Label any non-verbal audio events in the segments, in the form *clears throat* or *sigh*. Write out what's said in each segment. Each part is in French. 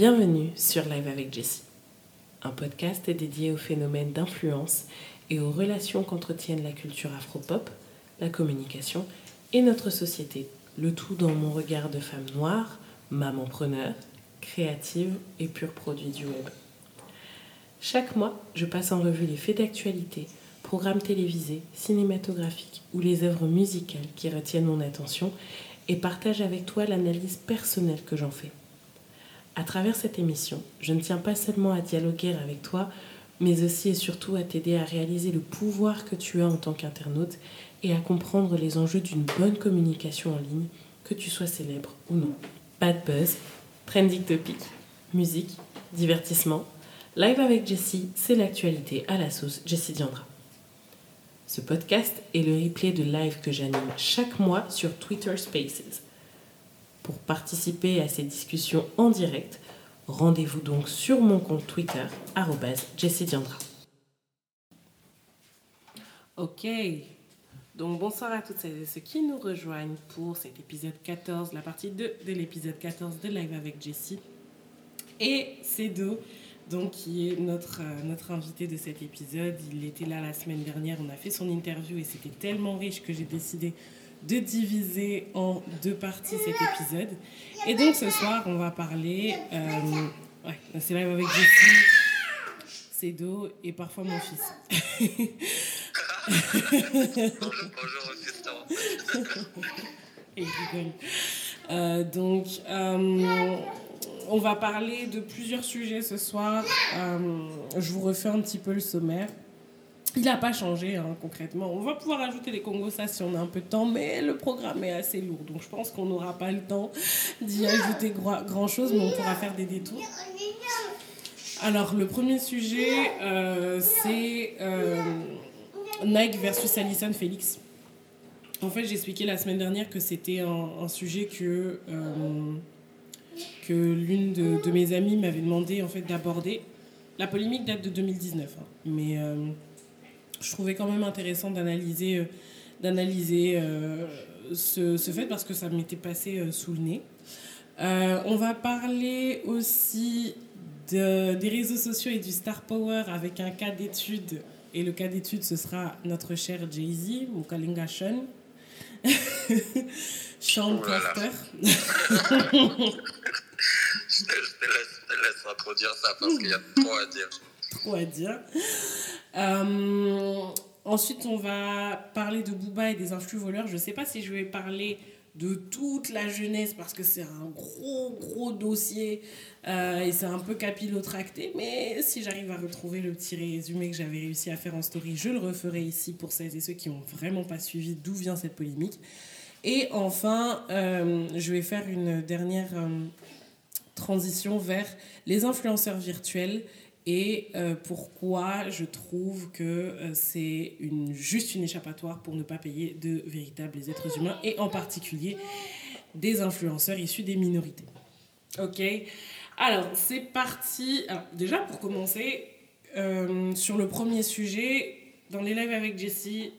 Bienvenue sur Live avec Jessie, un podcast dédié au phénomène d'influence et aux relations qu'entretiennent la culture afro-pop, la communication et notre société, le tout dans mon regard de femme noire, maman preneur, créative et pur produit du web. Chaque mois, je passe en revue les faits d'actualité, programmes télévisés, cinématographiques ou les œuvres musicales qui retiennent mon attention et partage avec toi l'analyse personnelle que j'en fais. À travers cette émission, je ne tiens pas seulement à dialoguer avec toi, mais aussi et surtout à t'aider à réaliser le pouvoir que tu as en tant qu'internaute et à comprendre les enjeux d'une bonne communication en ligne, que tu sois célèbre ou non. Bad buzz, trending topic, musique, divertissement, live avec Jessie, c'est l'actualité à la sauce Jessie Diandra. Ce podcast est le replay de live que j'anime chaque mois sur Twitter Spaces. Pour participer à ces discussions en direct, rendez-vous donc sur mon compte Twitter, Diandra. Ok, donc bonsoir à toutes celles et ceux qui nous rejoignent pour cet épisode 14, la partie 2 de l'épisode 14 de Live avec Jessie. Et c'est Do donc qui est notre, euh, notre invité de cet épisode. Il était là la semaine dernière, on a fait son interview et c'était tellement riche que j'ai décidé de diviser en deux parties cet épisode. Et donc ce soir, on va parler... Euh, ouais, c'est live avec Jessie, Cédo et parfois mon fils. bonjour, bonjour, Et rigole. Euh, donc... Euh, on va parler de plusieurs sujets ce soir. Euh, je vous refais un petit peu le sommaire. Il n'a pas changé hein, concrètement. On va pouvoir ajouter les ça si on a un peu de temps, mais le programme est assez lourd. Donc je pense qu'on n'aura pas le temps d'y ajouter grand chose, mais on pourra faire des détours. Alors le premier sujet, euh, c'est euh, Nike versus Alison Félix. En fait, j'ai expliqué la semaine dernière que c'était un, sujet que que l'une de, mes amies m'avait demandé en fait d'aborder. La polémique date de 2019, hein. mais euh, je trouvais quand même intéressant d'analyser euh, d'analyser euh, ce, ce, fait parce que ça m'était passé sous le nez. on va parler aussi de, des réseaux sociaux et du star power avec un cas d'étude. Et le cas d'étude, ce sera notre cher Jay-Z, Mukalinga Sean. *laughs* Sean Carter. *laughs* je, te, laisse, introduire ça parce qu'il y a trop à dire. À dire. Euh, ensuite, on va parler de Booba et des influx voleurs. Je ne sais pas si je vais parler de toute la jeunesse parce que c'est un gros gros dossier euh, et c'est un peu capillotracté mais si j'arrive à retrouver le petit résumé que j'avais réussi à faire en story je le referai ici pour celles et ceux qui n'ont vraiment pas suivi d'où vient cette polémique et enfin euh, je vais faire une dernière transition vers les influenceurs virtuels et euh, pourquoi je trouve que euh, c'est juste une échappatoire pour ne pas payer de véritables êtres humains et en particulier des influenceurs issus des minorités. Ok? Alors, c'est parti. Déjà, pour commencer, euh, sur le premier sujet, dans les lives avec Jessie,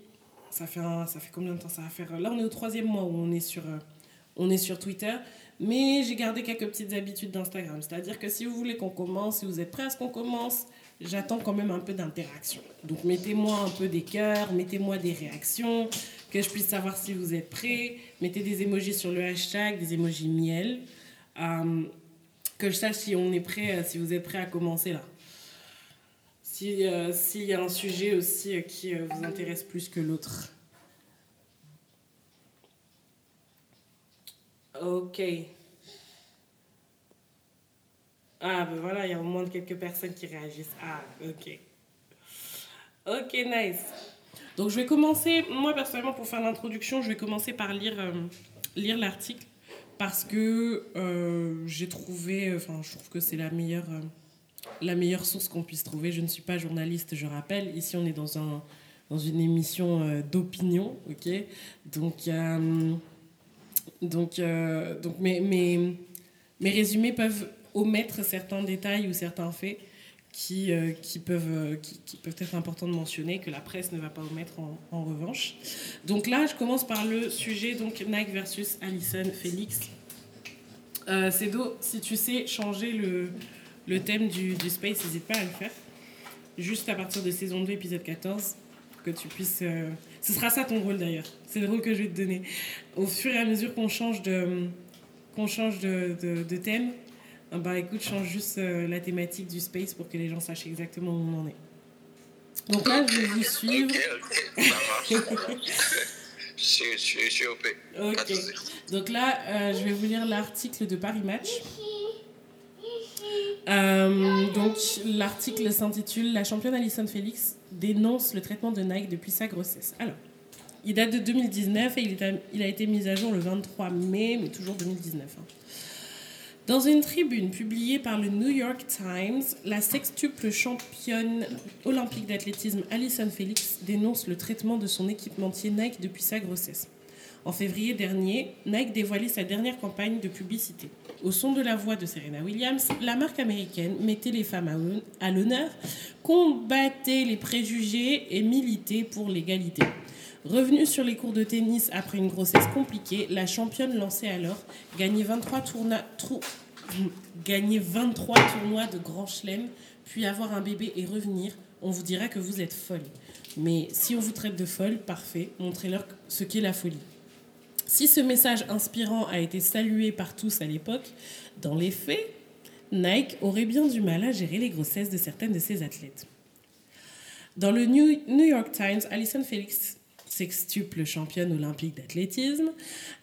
ça fait, ça fait combien de temps ça va faire? Là, on est au troisième mois où on est sur, on est sur Twitter. Mais j'ai gardé quelques petites habitudes d'Instagram. C'est-à-dire que si vous voulez qu'on commence, si vous êtes prêts à ce qu'on commence, j'attends quand même un peu d'interaction. Donc mettez-moi un peu des cœurs, mettez-moi des réactions, que je puisse savoir si vous êtes prêts. Mettez des emojis sur le hashtag, des emojis miel. Euh, que je sache si on est prêt, euh, si vous êtes prêts à commencer là. Euh, s'il y a un sujet aussi qui vous intéresse plus que l'autre. Ok. Ah, ben voilà, il y a au moins quelques personnes qui réagissent. Ah, ok. Ok, nice. Donc, je vais commencer, moi personnellement, pour faire l'introduction, je vais commencer par lire, euh, lire l'article parce que euh, j'ai trouvé, enfin, je trouve que c'est la meilleure, euh, la meilleure source qu'on puisse trouver. Je ne suis pas journaliste, je rappelle. Ici, on est dans, un, dans une émission d'opinion, ok Donc, donc, euh, donc mes, mes, mes, résumés peuvent omettre certains détails ou certains faits qui, euh, qui, peuvent, euh, qui, peuvent être importants de mentionner, que la presse ne va pas omettre en, revanche. Donc là, je commence par le sujet donc Nike versus Alison Félix. Euh, Cédo, si tu sais changer le, le thème du, du space, n'hésite pas à le faire. Juste à partir de saison 2, épisode 14, pour que tu puisses. Ce sera ça ton rôle d'ailleurs. C'est le rôle que je vais te donner. Au fur et à mesure qu'on change de, qu'on change de, de, de thème, ah bah écoute, change juste euh, la thématique du space pour que les gens sachent exactement où on en est. Donc là, je vais vous suivre. Je, suis, je, suis, je suis OP. Donc là, euh, je vais vous lire l'article de Paris Match. Euh, donc l'article s'intitule La championne Alison Félix dénonce le traitement de Nike depuis sa grossesse. Alors, il date de 2019 et il, a été mis à jour le 23 mai, mais toujours 2019. hein. Dans une tribune publiée par le New York Times, la sextuple championne olympique d'athlétisme Alison Félix dénonce le traitement de son équipementier Nike depuis sa grossesse. En février dernier, Nike dévoilait sa dernière campagne de publicité. Au son de la voix de Serena Williams, la marque américaine mettait les femmes à hon- à l'honneur, combattait les préjugés et militait pour l'égalité. Revenue sur les cours de tennis après une grossesse compliquée, la championne lançait alors gagner 23, tourna- trou- *clears throat* gagner 23 tournois de Grand Chelem, puis avoir un bébé et revenir. On vous dira que vous êtes folle. Mais si on vous traite de folle, parfait, montrez-leur ce qu'est la folie. Si ce message inspirant a été salué par tous à l'époque, dans les faits, Nike aurait bien du mal à gérer les grossesses de certaines de ses athlètes. Dans le New York Times, Alison Felix, sextuple championne olympique d'athlétisme,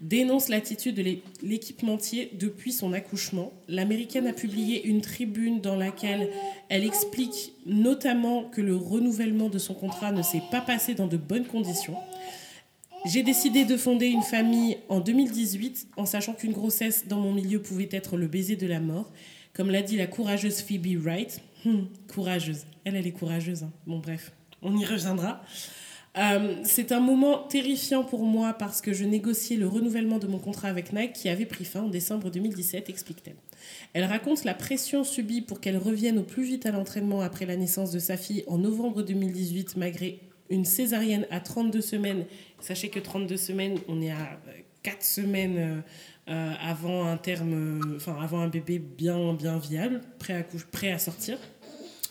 dénonce l'attitude de l'é- l'équipementier depuis son accouchement. L'américaine a publié une tribune dans laquelle elle explique notamment que le renouvellement de son contrat ne s'est pas passé dans de bonnes conditions. J'ai décidé de fonder une famille en 2018 en sachant qu'une grossesse dans mon milieu pouvait être le baiser de la mort. Comme l'a dit la courageuse Phoebe Wright. Hmm, courageuse. Elle, elle est courageuse. hein. Bon, bref, on y reviendra. Euh, c'est un moment terrifiant pour moi parce que je négociais le renouvellement de mon contrat avec Nike qui avait pris fin en décembre 2017, explique-t-elle. Elle raconte la pression subie pour qu'elle revienne au plus vite à l'entraînement après la naissance de sa fille en novembre 2018 malgré une césarienne à 32 semaines. Sachez que 32 semaines, on est à 4 semaines euh, euh, avant un terme, euh, avant un bébé bien, bien viable, prêt à, prêt à sortir.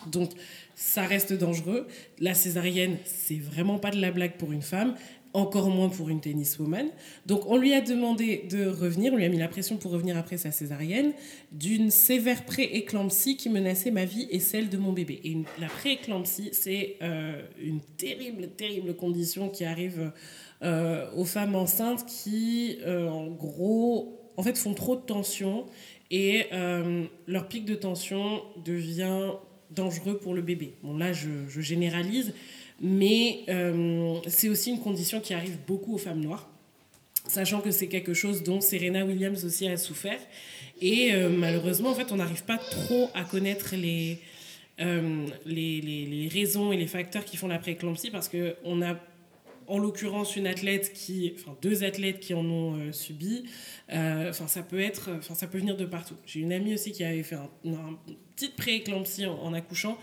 Donc, ça reste dangereux. La césarienne, c'est vraiment pas de la blague pour une femme, encore moins pour une tenniswoman. Donc, on lui a demandé de revenir, on lui a mis la pression pour revenir après sa césarienne, d'une sévère pré-éclampsie qui menaçait ma vie et celle de mon bébé. Et la pré-éclampsie, c'est euh, une terrible, terrible condition qui arrive euh, aux femmes enceintes qui, euh, en gros, en fait, font trop de tension et leur pic de tension devient dangereux pour le bébé. Bon, là, je généralise, mais euh, c'est aussi une condition qui arrive beaucoup aux femmes noires, sachant que c'est quelque chose dont Serena Williams aussi a souffert. Et euh, malheureusement, en fait, on n'arrive pas trop à connaître les, euh, les, les, les raisons et les facteurs qui font la prééclampsie parce qu'on a en l'occurrence une athlète qui, enfin deux athlètes qui en ont subi. Ça peut être, enfin, ça peut venir de partout. J'ai une amie aussi qui avait fait un, un- une petite prééclampsie en, en accouchant.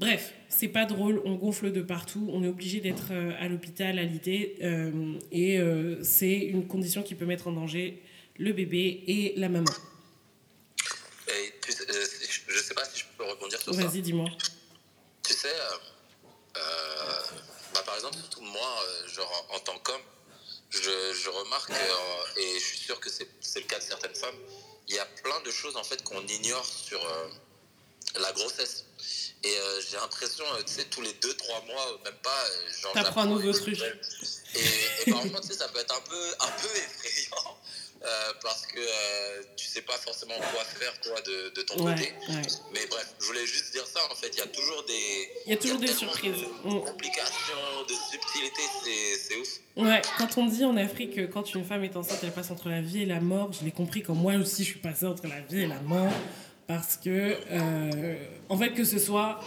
Bref, c'est pas drôle, on gonfle de partout, on est obligé d'être euh, à l'hôpital, alité, euh, et euh, c'est une condition qui peut mettre en danger le bébé et la maman. Et tu sais, euh, je sais pas si je peux rebondir sur ça. Vas-y, dis-moi. Tu sais, bah, par exemple, surtout moi, genre en, en tant qu'homme, je, je remarque, et je suis sûr que c'est le cas de certaines femmes, il y a plein de choses en fait qu'on ignore sur la grossesse. Et euh, j'ai l'impression, euh, tu sais, tous les 2-3 mois, euh, même pas, genre. T'apprends un nouveau des truc. Et, et par contre, tu sais, ça peut être un peu, un peu *laughs* effrayant. euh, parce que euh, tu sais pas forcément quoi faire toi de, de ton Ouais, côté. ouais. Mais bref, je voulais juste dire ça en fait, il y a toujours des, Il y a toujours des tellement surprises. De Mm. complications, de subtilités, c'est- c'est ouf. Ouais, quand on dit en Afrique que quand une femme est enceinte, elle passe entre la vie et la mort, je l'ai compris quand moi aussi je suis passée entre la vie et la mort. Parce que, euh, en fait, que ce soit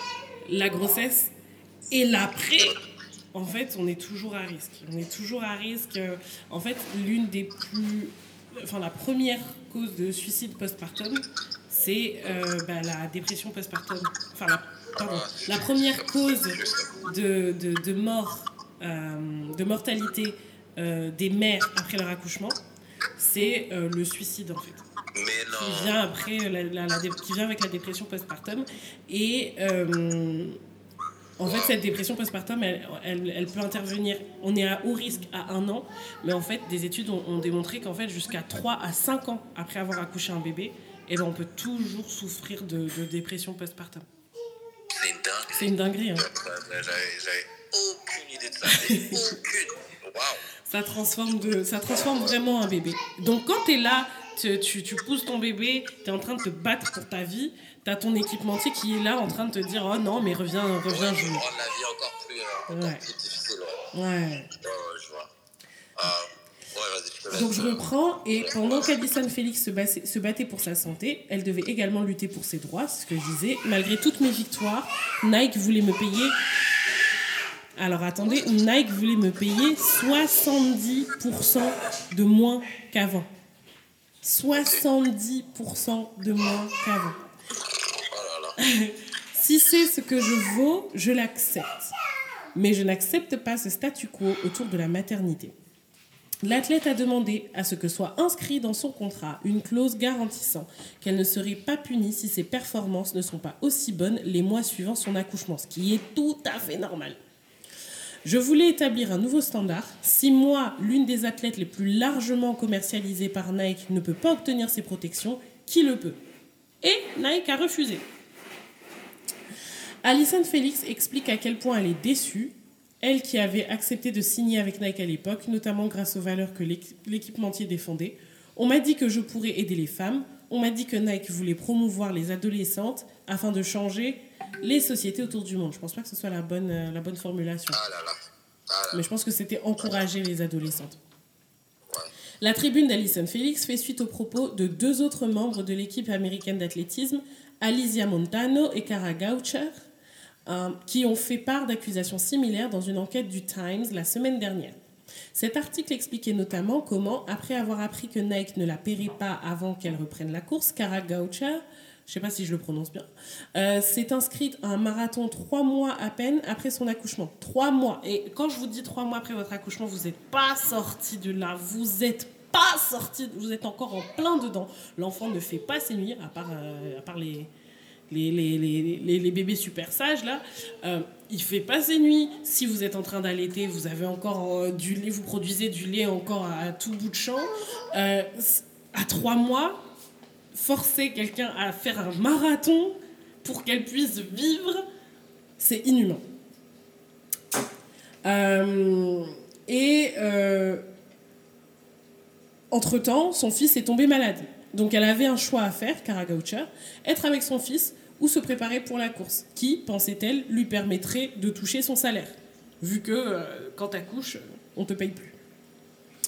la grossesse et l'après, en fait, on est toujours à risque. On est toujours à risque. En fait, l'une des plus. Enfin, la première cause de suicide postpartum, c'est euh, bah, la dépression postpartum. Enfin, la, pardon, la première cause de, de, mort, euh, de mortalité des mères après leur accouchement, c'est le suicide en fait. Qui vient après, la, la- la dé- qui vient avec la dépression postpartum. Et euh, en fait, cette dépression postpartum, elle, elle, elle peut intervenir. On est à haut risque à un an, mais en fait, des études ont, ont démontré qu'en fait, jusqu'à 3 à 5 ans après avoir accouché un bébé, eh ben, on peut toujours souffrir de, de dépression postpartum. C'est une dingue. C'est une dinguerie. Hein. J'avais aucune idée de ça. *laughs* aucune. Waouh. Ça transforme, de, ça transforme vraiment un bébé. Donc quand tu es là, tu, tu, tu pousses ton bébé, tu es en train de te battre pour ta vie, tu as ton équipementier qui est là en train de te dire Oh non, mais reviens, reviens Ouais, jouer. rendre la vie encore plus, euh, encore Ouais. plus difficile. Ouais, Ouais. ouais, ouais, je vois. Euh, ouais, Donc je euh, reprends, et pendant qu'Alison Félix se battait pour sa santé, elle devait également lutter pour ses droits, c'est ce que je disais. Malgré toutes mes victoires, Nike voulait me payer. Alors attendez, Nike voulait me payer 70% de moins qu'avant. 70% de moins qu'avant. Oh. *laughs* Si c'est ce que je vaux, je l'accepte. Mais je n'accepte pas ce statu quo autour de la maternité. L'athlète a demandé à ce que soit inscrit dans son contrat une clause garantissant qu'elle ne serait pas punie si ses performances ne sont pas aussi bonnes les mois suivant son accouchement, ce qui est tout à fait normal. Je voulais établir un nouveau standard. Si moi, l'une des athlètes les plus largement commercialisées par Nike, ne peut pas obtenir ces protections, qui le peut? Et Nike a refusé. Alison Félix explique à quel point elle est déçue, elle qui avait accepté de signer avec Nike à l'époque, notamment grâce aux valeurs que l'équi- l'équipementier défendait. On m'a dit que je pourrais aider les femmes, on m'a dit que Nike voulait promouvoir les adolescentes afin de changer les sociétés autour du monde. Je pense pas que ce soit la bonne, euh, la bonne formulation. Ah là là. Ah là Mais je pense que c'était encourager les adolescentes. Ouais. La tribune d'Alison Félix fait suite aux propos de deux autres membres de l'équipe américaine d'athlétisme, Alicia Montano et Cara Goucher, euh, qui ont fait part d'accusations similaires dans une enquête du Times la semaine dernière. Cet article expliquait notamment comment, après avoir appris que Nike ne la paierait pas avant qu'elle reprenne la course, Cara Goucher, je ne sais pas si je le prononce bien, euh, s'est inscrite à un marathon trois mois à peine après son accouchement. Trois mois. Et quand je vous dis trois mois après votre accouchement, vous n'êtes pas sorti de là. Vous n'êtes pas sorti. Vous êtes encore en plein dedans. L'enfant ne fait pas ses nuits, à part, euh, les, bébés super sages là, euh, il fait pas ses nuits. Si vous êtes en train d'allaiter, vous avez encore euh, du lait, vous produisez du lait encore à, tout bout de champ. Euh, à trois mois, forcer quelqu'un à faire un marathon pour qu'elle puisse vivre, c'est inhumain. Euh, et euh, entre-temps, son fils est tombé malade. Donc elle avait un choix à faire, Cara Goucher, être avec son fils ou se préparer pour la course, qui, pensait-elle, lui permettrait de toucher son salaire, vu que euh, quand t'accouches, on te paye plus.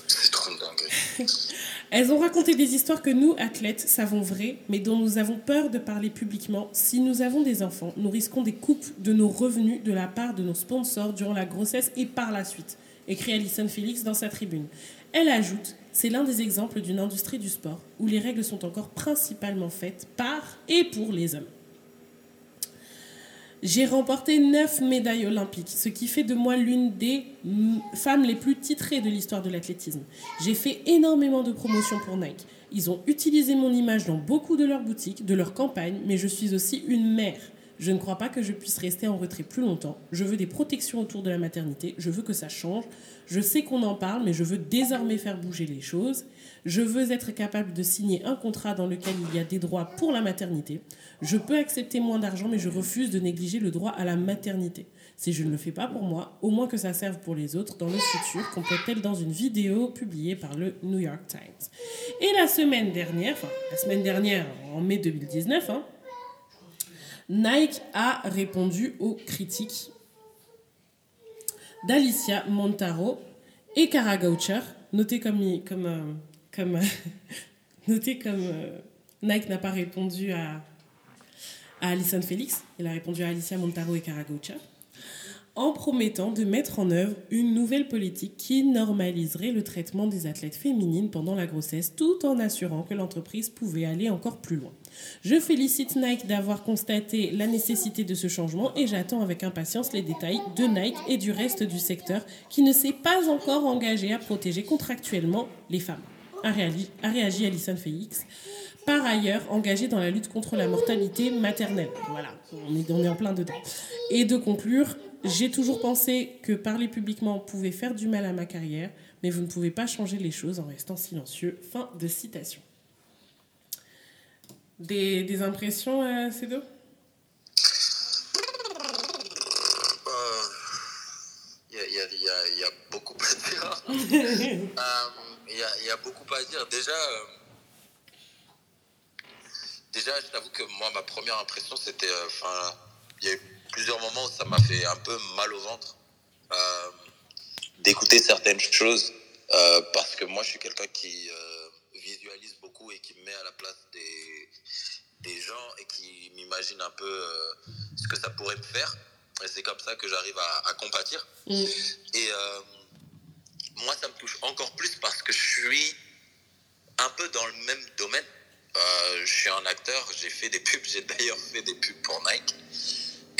C'est trop une dinguerie. *laughs* Elles ont raconté des histoires que nous, athlètes, savons vraies, mais dont nous avons peur de parler publiquement. Si nous avons des enfants, nous risquons des coupes de nos revenus de la part de nos sponsors durant la grossesse et par la suite, écrit Alison Félix dans sa tribune. Elle ajoute C'est l'un des exemples d'une industrie du sport où les règles sont encore principalement faites par et pour les hommes. J'ai remporté 9 médailles olympiques, ce qui fait de moi l'une des mm, femmes les plus titrées de l'histoire de l'athlétisme. J'ai fait énormément de promotions pour Nike. Ils ont utilisé mon image dans beaucoup de leurs boutiques, de leurs campagnes, mais je suis aussi une mère. Je ne crois pas que je puisse rester en retrait plus longtemps. Je veux des protections autour de la maternité. Je veux que ça change. Je sais qu'on en parle, mais je veux désormais faire bouger les choses. Je veux être capable de signer un contrat dans lequel il y a des droits pour la maternité. Je peux accepter moins d'argent, mais je refuse de négliger le droit à la maternité. Si je ne le fais pas pour moi, au moins que ça serve pour les autres dans le futur, complète-t-elle dans une vidéo publiée par le New York Times. Et la semaine dernière, enfin la semaine dernière, en mai 2019, hein, Nike a répondu aux critiques d'Alicia Montaro et Cara Goucher, notez comme, comme, euh, comme, euh, *laughs* notez comme euh, Nike n'a pas répondu à, à Alison Félix, il a répondu à Alicia Montaro et Cara Goucher, en promettant de mettre en œuvre une nouvelle politique qui normaliserait le traitement des athlètes féminines pendant la grossesse, tout en assurant que l'entreprise pouvait aller encore plus loin. Je félicite Nike d'avoir constaté la nécessité de ce changement et j'attends avec impatience les détails de Nike et du reste du secteur qui ne s'est pas encore engagé à protéger contractuellement les femmes. A réagi, a réagi Alison Félix. Par ailleurs, engagé dans la lutte contre la mortalité maternelle. Voilà, on est, on est en plein dedans. Et de conclure, j'ai toujours pensé que parler publiquement pouvait faire du mal à ma carrière, mais vous ne pouvez pas changer les choses en restant silencieux. Fin de citation. Des, des impressions, euh, Cédo? Il y, a, y, a, y, a, y a beaucoup à dire. Il y, a, y, a, beaucoup à dire. Déjà, euh, déjà je t'avoue que moi, ma première impression, c'était. Enfin, il y a eu plusieurs moments où ça m'a fait un peu mal au ventre euh, d'écouter certaines choses. Euh, parce que moi, je suis quelqu'un qui euh, visualise beaucoup et qui me met à la place des, des gens et qui m'imagine un peu euh, ce que ça pourrait me faire. Et c'est comme ça que j'arrive à, à, compatir. Mm. Et euh, moi, ça me touche encore plus parce que je suis un peu dans le même domaine. Euh, je suis un acteur, j'ai fait des pubs, j'ai d'ailleurs fait des pubs pour Nike.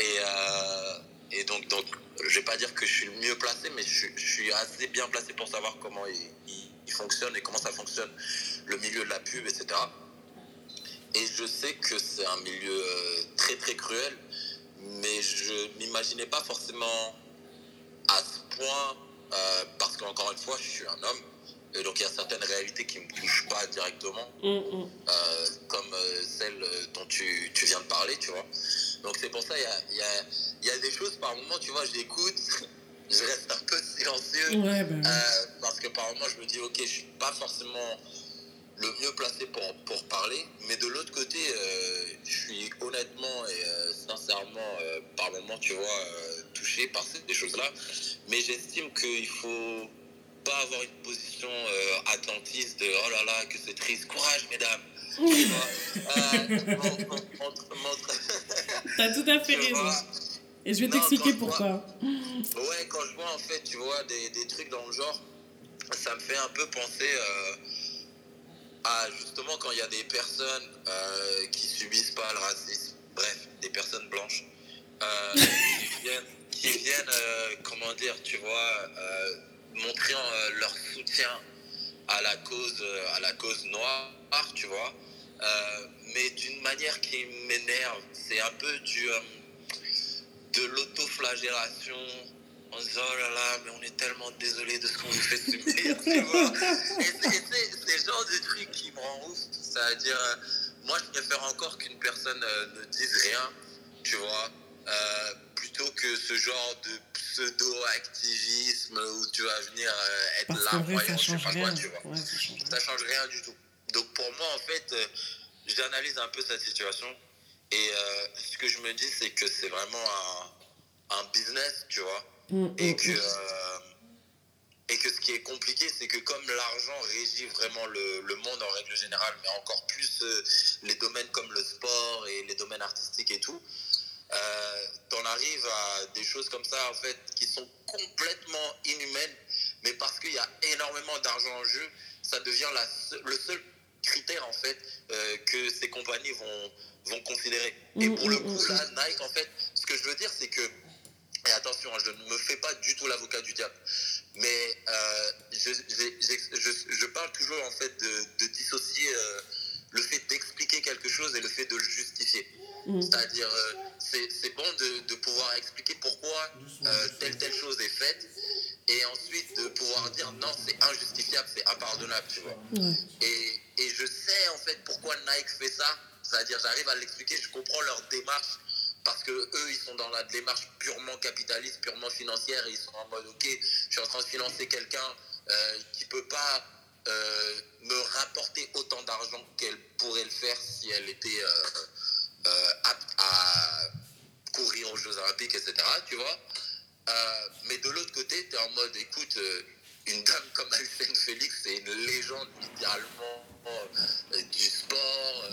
Et, euh, donc, donc, je vais pas dire que je suis le mieux placé, mais je, suis assez bien placé pour savoir comment il, il, il, fonctionne et comment ça fonctionne, le milieu de la pub, etc. Et je sais que c'est un milieu euh, très très cruel, mais je m'imaginais pas forcément à ce point, euh, parce qu'encore une fois, je suis un homme, et donc il y a certaines réalités qui ne me touchent pas directement, mm -hmm. euh, comme celle dont tu, tu, viens de parler, tu vois. Donc c'est pour ça, il y a, y, a, y a, des choses par moment, tu vois, j'écoute, *laughs* je reste un peu silencieux, ouais, ben... euh, parce que par moment je me dis, ok, je suis pas forcément le mieux placé pour, pour parler, mais de l'autre côté, euh, je suis honnêtement et euh, sincèrement, par moment, tu vois, touché par ces choses-là, mais j'estime qu'il faut pas avoir une position euh, attentiste de oh là là que c'est triste. Courage mesdames. Tu vois euh, *laughs* t'as tout à fait raison. et je vais t'expliquer pourquoi vois, ouais quand je vois en fait tu vois des, des, trucs dans le genre ça me fait un peu penser euh, à justement quand il y a des personnes euh, qui subissent pas le racisme bref des personnes blanches *laughs* qui viennent, qui viennent comment dire tu vois montrer euh, leur soutien à la cause, à la cause noire, tu vois, euh, mais d'une manière qui m'énerve. C'est un peu du, euh, de l'autoflagellation en disant oh là là, mais on est tellement désolé de ce qu'on vous fait subir, tu vois. Et c'est ce genre de truc qui me rend ouf. C'est-à-dire, moi, je préfère encore qu'une personne ne dise rien, tu vois. Euh, plutôt que ce genre de pseudo-activisme où tu vas venir euh, être là, voyant, je sais pas quoi, tu vois. Ouais, ça, change ça change rien du tout. Donc pour moi, en fait, euh, j'analyse un peu cette situation et euh, ce que je me dis, c'est que c'est vraiment un, un, business, tu vois, mmh, et que. Mmh. et que ce qui est compliqué, c'est que comme l'argent régit vraiment le, le, monde en règle générale, mais encore plus les domaines comme le sport et les domaines artistiques et tout, euh, t'en arrives à des choses comme ça, en fait, qui sont complètement inhumaines, mais parce qu'il y a énormément d'argent en jeu, ça devient la, le seul critère, en fait, euh, que ces compagnies vont, vont considérer. Et pour le coup, là, Nike, en fait, ce que je veux dire, c'est que, et attention, je ne me fais pas du tout l'avocat du diable, mais euh, je, je, je, je, parle toujours, en fait, de, de dissocier euh, le fait d'expliquer quelque chose et le fait de le justifier. Mmh. C'est-à-dire, euh, c'est bon de, de, pouvoir expliquer pourquoi euh, telle telle chose est faite et ensuite de pouvoir dire non, c'est injustifiable, c'est impardonnable, tu vois. Mmh. Et, et, je sais en fait pourquoi Nike fait ça. C'est-à-dire, j'arrive à l'expliquer, je comprends leur démarche parce que eux, ils sont dans la démarche purement capitaliste, purement financière. Et ils sont en mode, ok, je suis en train de financer quelqu'un euh, qui peut pas euh, me rapporter autant d'argent qu'elle pourrait le faire si elle était euh, euh, apte à courir aux Jeux Olympiques, etc. Tu vois mais de l'autre côté, tu es en mode, écoute, une dame comme Alcène Félix, c'est une légende littéralement du sport.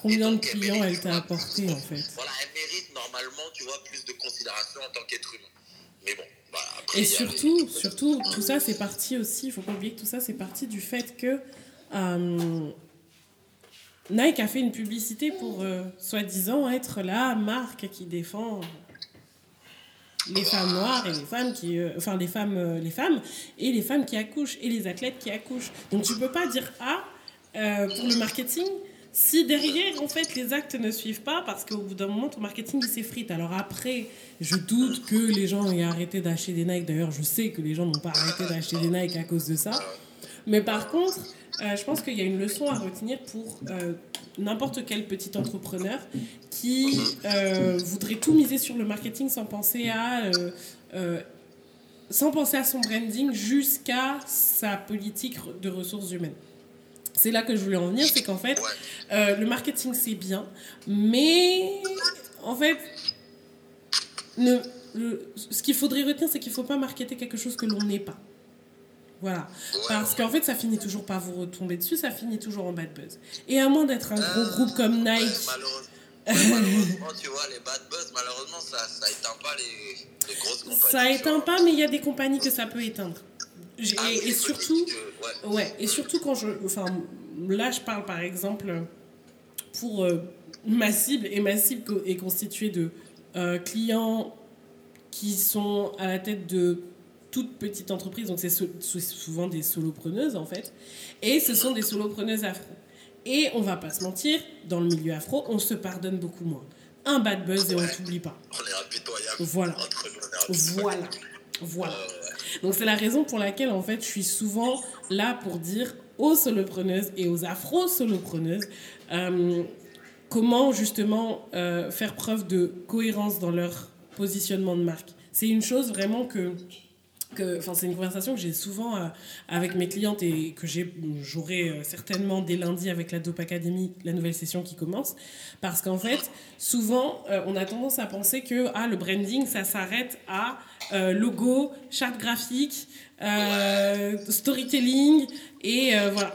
Combien de clients elle t'a apporté en fait? Voilà, elle mérite normalement, tu vois, plus de considération en tant qu'être humain. Mais bon, bah, après, et surtout, les... surtout, tout ça, c'est parti aussi, il faut pas oublier que tout ça, c'est parti du fait que euh, Nike a fait une publicité pour, euh, soi-disant, être la marque qui défend les femmes noires et les femmes qui euh, enfin les femmes les femmes et les femmes qui accouchent et les athlètes qui accouchent. Donc tu peux pas dire ah pour le marketing Si derrière, en fait, les actes ne suivent pas, parce qu'au bout d'un moment, ton marketing, s'effrite. Alors après, je doute que les gens aient arrêté d'acheter des Nike. D'ailleurs, je sais que les gens n'ont pas arrêté d'acheter des Nike à cause de ça. Mais par contre, euh, je pense qu'il y a une leçon à retenir pour euh, n'importe quel petit entrepreneur qui euh, voudrait tout miser sur le marketing sans penser à sans penser à son branding jusqu'à sa politique de ressources humaines. C'est là que je voulais en venir, c'est qu'en fait, Ouais. euh, le marketing c'est bien, mais en fait, le- ce qu'il faudrait retenir, c'est qu'il ne faut pas marketer quelque chose que l'on n'est pas. Voilà. Parce qu'en fait, ça finit toujours par vous retomber dessus, ça finit toujours en bad buzz. Et à moins d'être un gros groupe comme Ouais, Nike, malheureusement, ouais, *laughs* malheureusement, tu vois, les bad buzz, malheureusement, ça, ça éteint pas les, les grosses compagnies. ça éteint pas, mais il y a des compagnies que ça peut éteindre. Ah, et, surtout, euh, ouais. ouais, et surtout quand je, enfin, là je parle par exemple pour euh, ma cible et ma cible est constituée de euh, clients qui sont à la tête de toutes petites entreprises, donc c'est so- so- souvent des solopreneuses en fait, et ce sont des solopreneuses afro. Et on va pas se mentir, dans le milieu afro, on se pardonne beaucoup moins. Un bad buzz et on t'oublie pas. On est. Voilà. Entre nous, on est impitoyable. Voilà. Voilà. Euh. Donc c'est la raison pour laquelle en fait je suis souvent là pour dire aux solopreneuses et aux afro-solopreneuses euh, comment justement euh, faire preuve de cohérence dans leur positionnement de marque. C'est une chose vraiment que enfin, c'est une conversation que j'ai souvent euh, avec mes clientes et que j'aurai euh, certainement dès lundi avec la Dope Academy, la nouvelle session qui commence. Parce qu'en fait, souvent, euh, on a tendance à penser que ah, le branding, ça s'arrête à logo, charte graphique, storytelling et voilà.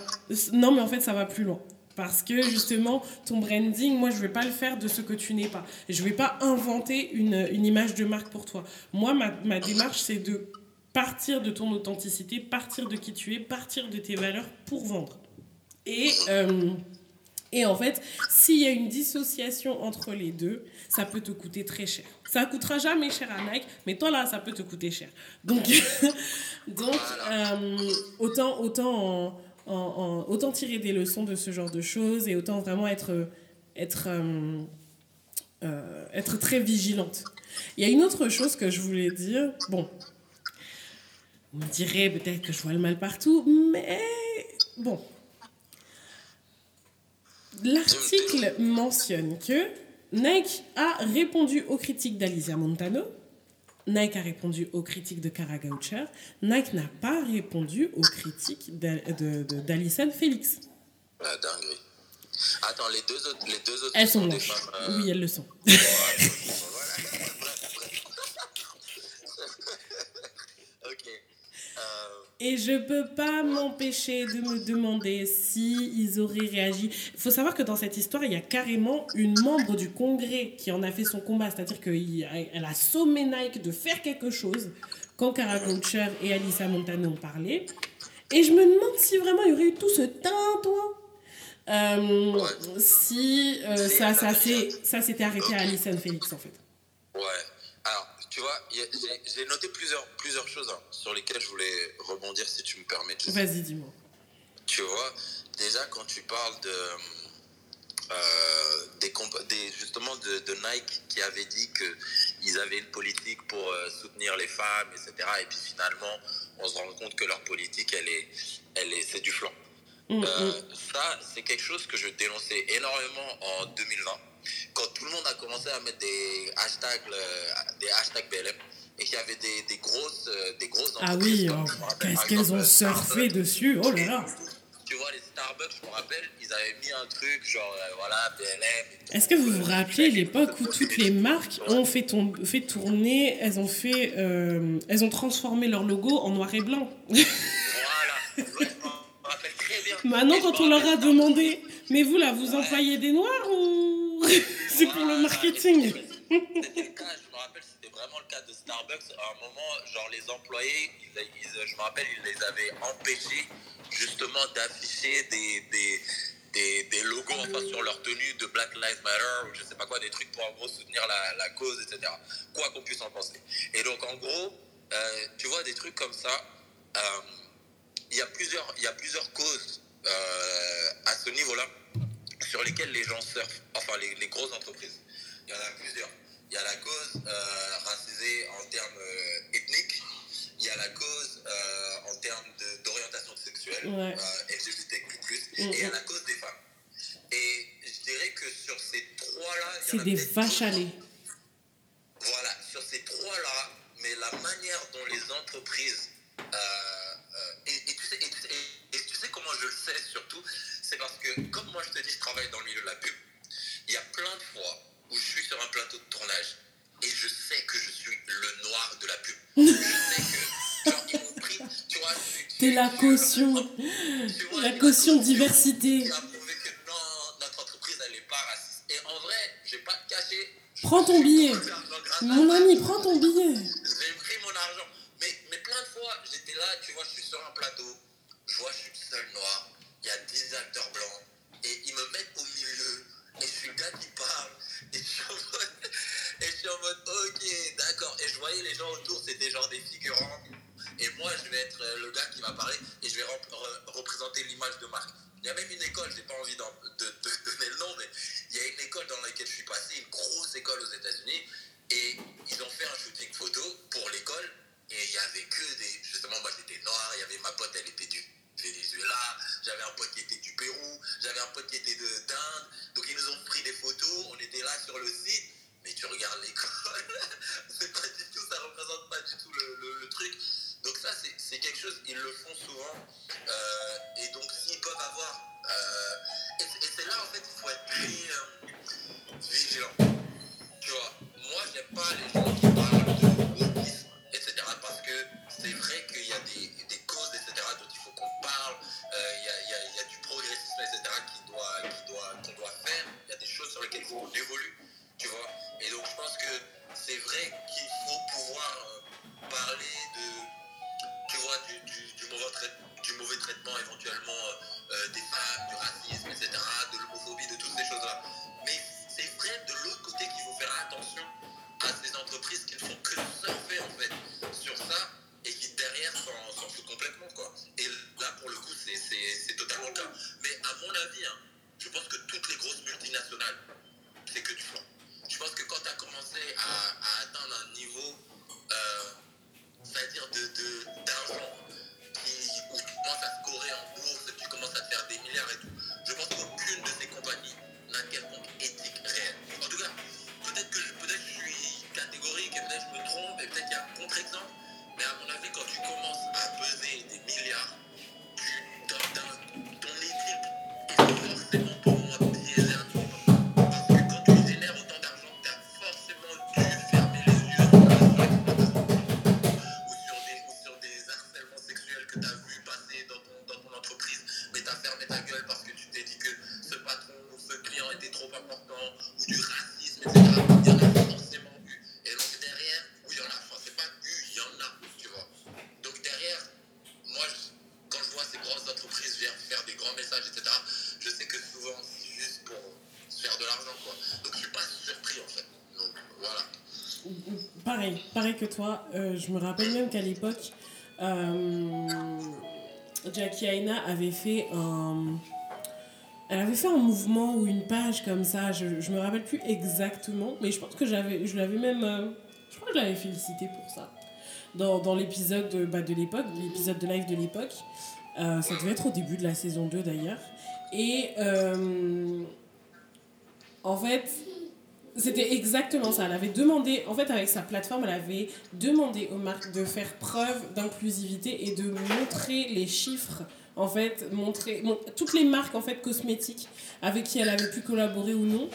Non, mais en fait, ça va plus loin. Parce que justement, ton branding, moi, je ne vais pas le faire de ce que tu n'es pas. Je ne vais pas inventer une, image de marque pour toi. Moi, ma démarche, c'est de partir de ton authenticité, partir de qui tu es, partir de tes valeurs pour vendre. Et, euh, et en fait, s'il y a une dissociation entre les deux, ça peut te coûter très cher. Ça coûtera jamais cher à Nike, mais toi là, ça peut te coûter cher. Donc, *laughs* donc euh, autant, autant, autant tirer des leçons de ce genre de choses et autant vraiment être, être, euh, être très vigilante. Il y a une autre chose que je voulais dire. Bon, on me dirait peut-être que je vois le mal partout, mais bon. L'article mentionne que Nike a répondu aux critiques d'Alicia Montano. Nike a répondu aux critiques de Kara Goucher. Nike n'a pas répondu aux critiques d'Alison Félix. La dinguerie. Attends, les deux autres, les deux autres Elles sont des femmes, euh, Oui, elles le sont. voilà. Bref, bref. ok. Euh, Et je peux pas m'empêcher de me demander si ils auraient réagi. Il faut savoir que dans cette histoire, il y a carrément une membre du Congrès qui en a fait son combat, c'est-à-dire qu'elle a sommé Nike de faire quelque chose quand Kara Goucher et Alissa Montano ont parlé. Et je me demande si vraiment il y aurait eu tout ce tintouin. Euh, si euh, ça, ça, ça s'était arrêté à Alison Félix en fait. Ouais. Tu vois, j'ai- noté plusieurs, plusieurs choses hein, sur lesquelles je voulais rebondir si tu me permets. Vas-y, dis-moi. Tu vois, déjà quand tu parles de, euh, des, justement de, de Nike qui avait dit qu'ils avaient une politique pour euh, soutenir les femmes, etc. Et puis finalement, on se rend compte que leur politique, elle est, elle est, c'est du flanc. Mm, Euh, mm. ça, c'est quelque chose que je dénonçais énormément en 2020, quand tout le monde a commencé à mettre des hashtags, euh, des hashtags BLM, et qu'il y avait des, des grosses, euh, des grosses Ah entreprises oui, comme, oh, qu'est-ce qu'elles ont surfé dessus? Oh là là tu vois, les Starbucks, je me rappelle, ils avaient mis un truc genre, euh, voilà, BLM. Est-ce que vous vous rappelez l'époque où toutes les marques ont fait, ton- fait tourner, elles ont fait, euh, elles ont transformé leur logo en noir et blanc? Voilà, ouais, je me rappelle très bien. Maintenant, quand on leur a demandé, mais vous là, vous employez des noirs ou *laughs* c'est pour le marketing et C'était le cas, je me rappelle, c'était vraiment le cas de Starbucks. À un moment, genre les employés, ils- ils- je me rappelle, ils les avaient empêchés justement d'afficher des, des, des, des logos enfin, sur leur tenue de Black Lives Matter ou je sais pas quoi, des trucs pour en gros soutenir la, la cause, etc. Quoi qu'on puisse en penser. Et donc en gros, euh, tu vois, des trucs comme ça, euh, il y, a plusieurs- y a plusieurs causes euh, à ce niveau-là. Sur lesquelles les gens surfent, enfin les, les grosses entreprises. Il y en a plusieurs. Il y a la cause euh, racisée en termes euh, ethniques. Il y a la cause euh, en termes d'orientation sexuelle, Ouais. LGBTQ+, et il y a la cause des femmes. Et je dirais que sur ces trois-là, C'est des vaches à lait. Voilà, sur ces trois-là, mais la manière dont les entreprises. et, et tu sais, et, tu sais- et- et tu sais comment je le sais surtout parce que, comme moi je te dis, je travaille dans le milieu de la pub. Il y a plein de fois où je suis sur un plateau de tournage et je sais que je suis le noir de la pub. je sais que, genre, ils m'ont pris, tu vois. T'es la caution. tu vois, La caution diversité. Qui a prouvé que non, notre entreprise, elle n'est pas raciste. Et en vrai, je vais pas te cacher. je Prends ton billet. Mon ami, prends ton billet. J'ai pris mon argent. Mais, mais plein de fois, j'étais là, tu vois, je suis sur un plateau, je vois, je suis le seul noir, il y a 10 acteurs blancs, et ils me mettent au milieu, et je suis le gars qui parle, et je suis en mode, et je suis en mode ok, d'accord. Et je voyais les gens autour, c'était genre des figurants, et moi, je vais être euh, le gars qui va parler, et je vais rep- re- représenter l'image de marque. Il y a même une école, j'ai pas envie de, *laughs* donner le nom, mais il y a une école dans laquelle je suis passé, une grosse école aux États-Unis, et ils ont fait un shooting photo pour l'école, et il y avait que des. Justement, moi j'étais noir, il y avait ma pote, elle était du Venezuela, j'avais un pote qui était du Pérou, j'avais un pote qui était de- d'Inde, donc ils nous ont pris des photos, on était là sur le site, mais tu regardes l'école, *laughs* que toi. Euh, je me rappelle même qu'à l'époque, euh, Jackie Aina avait fait un. Elle avait fait un mouvement ou une page comme ça, je, je me rappelle plus exactement, mais je pense que j'avais, je l'avais même. euh, je crois que je l'avais félicité pour ça. Dans, dans l'épisode de, bah, de l'époque, l'épisode de live de l'époque. Ça devait être au début de la saison 2 d'ailleurs. Et en fait, c'était exactement ça. Elle avait demandé, en fait, avec sa plateforme, elle avait demandé aux marques de faire preuve d'inclusivité et de montrer les chiffres, en fait, montrer mon- toutes les marques en fait cosmétiques avec qui elle avait pu collaborer ou non,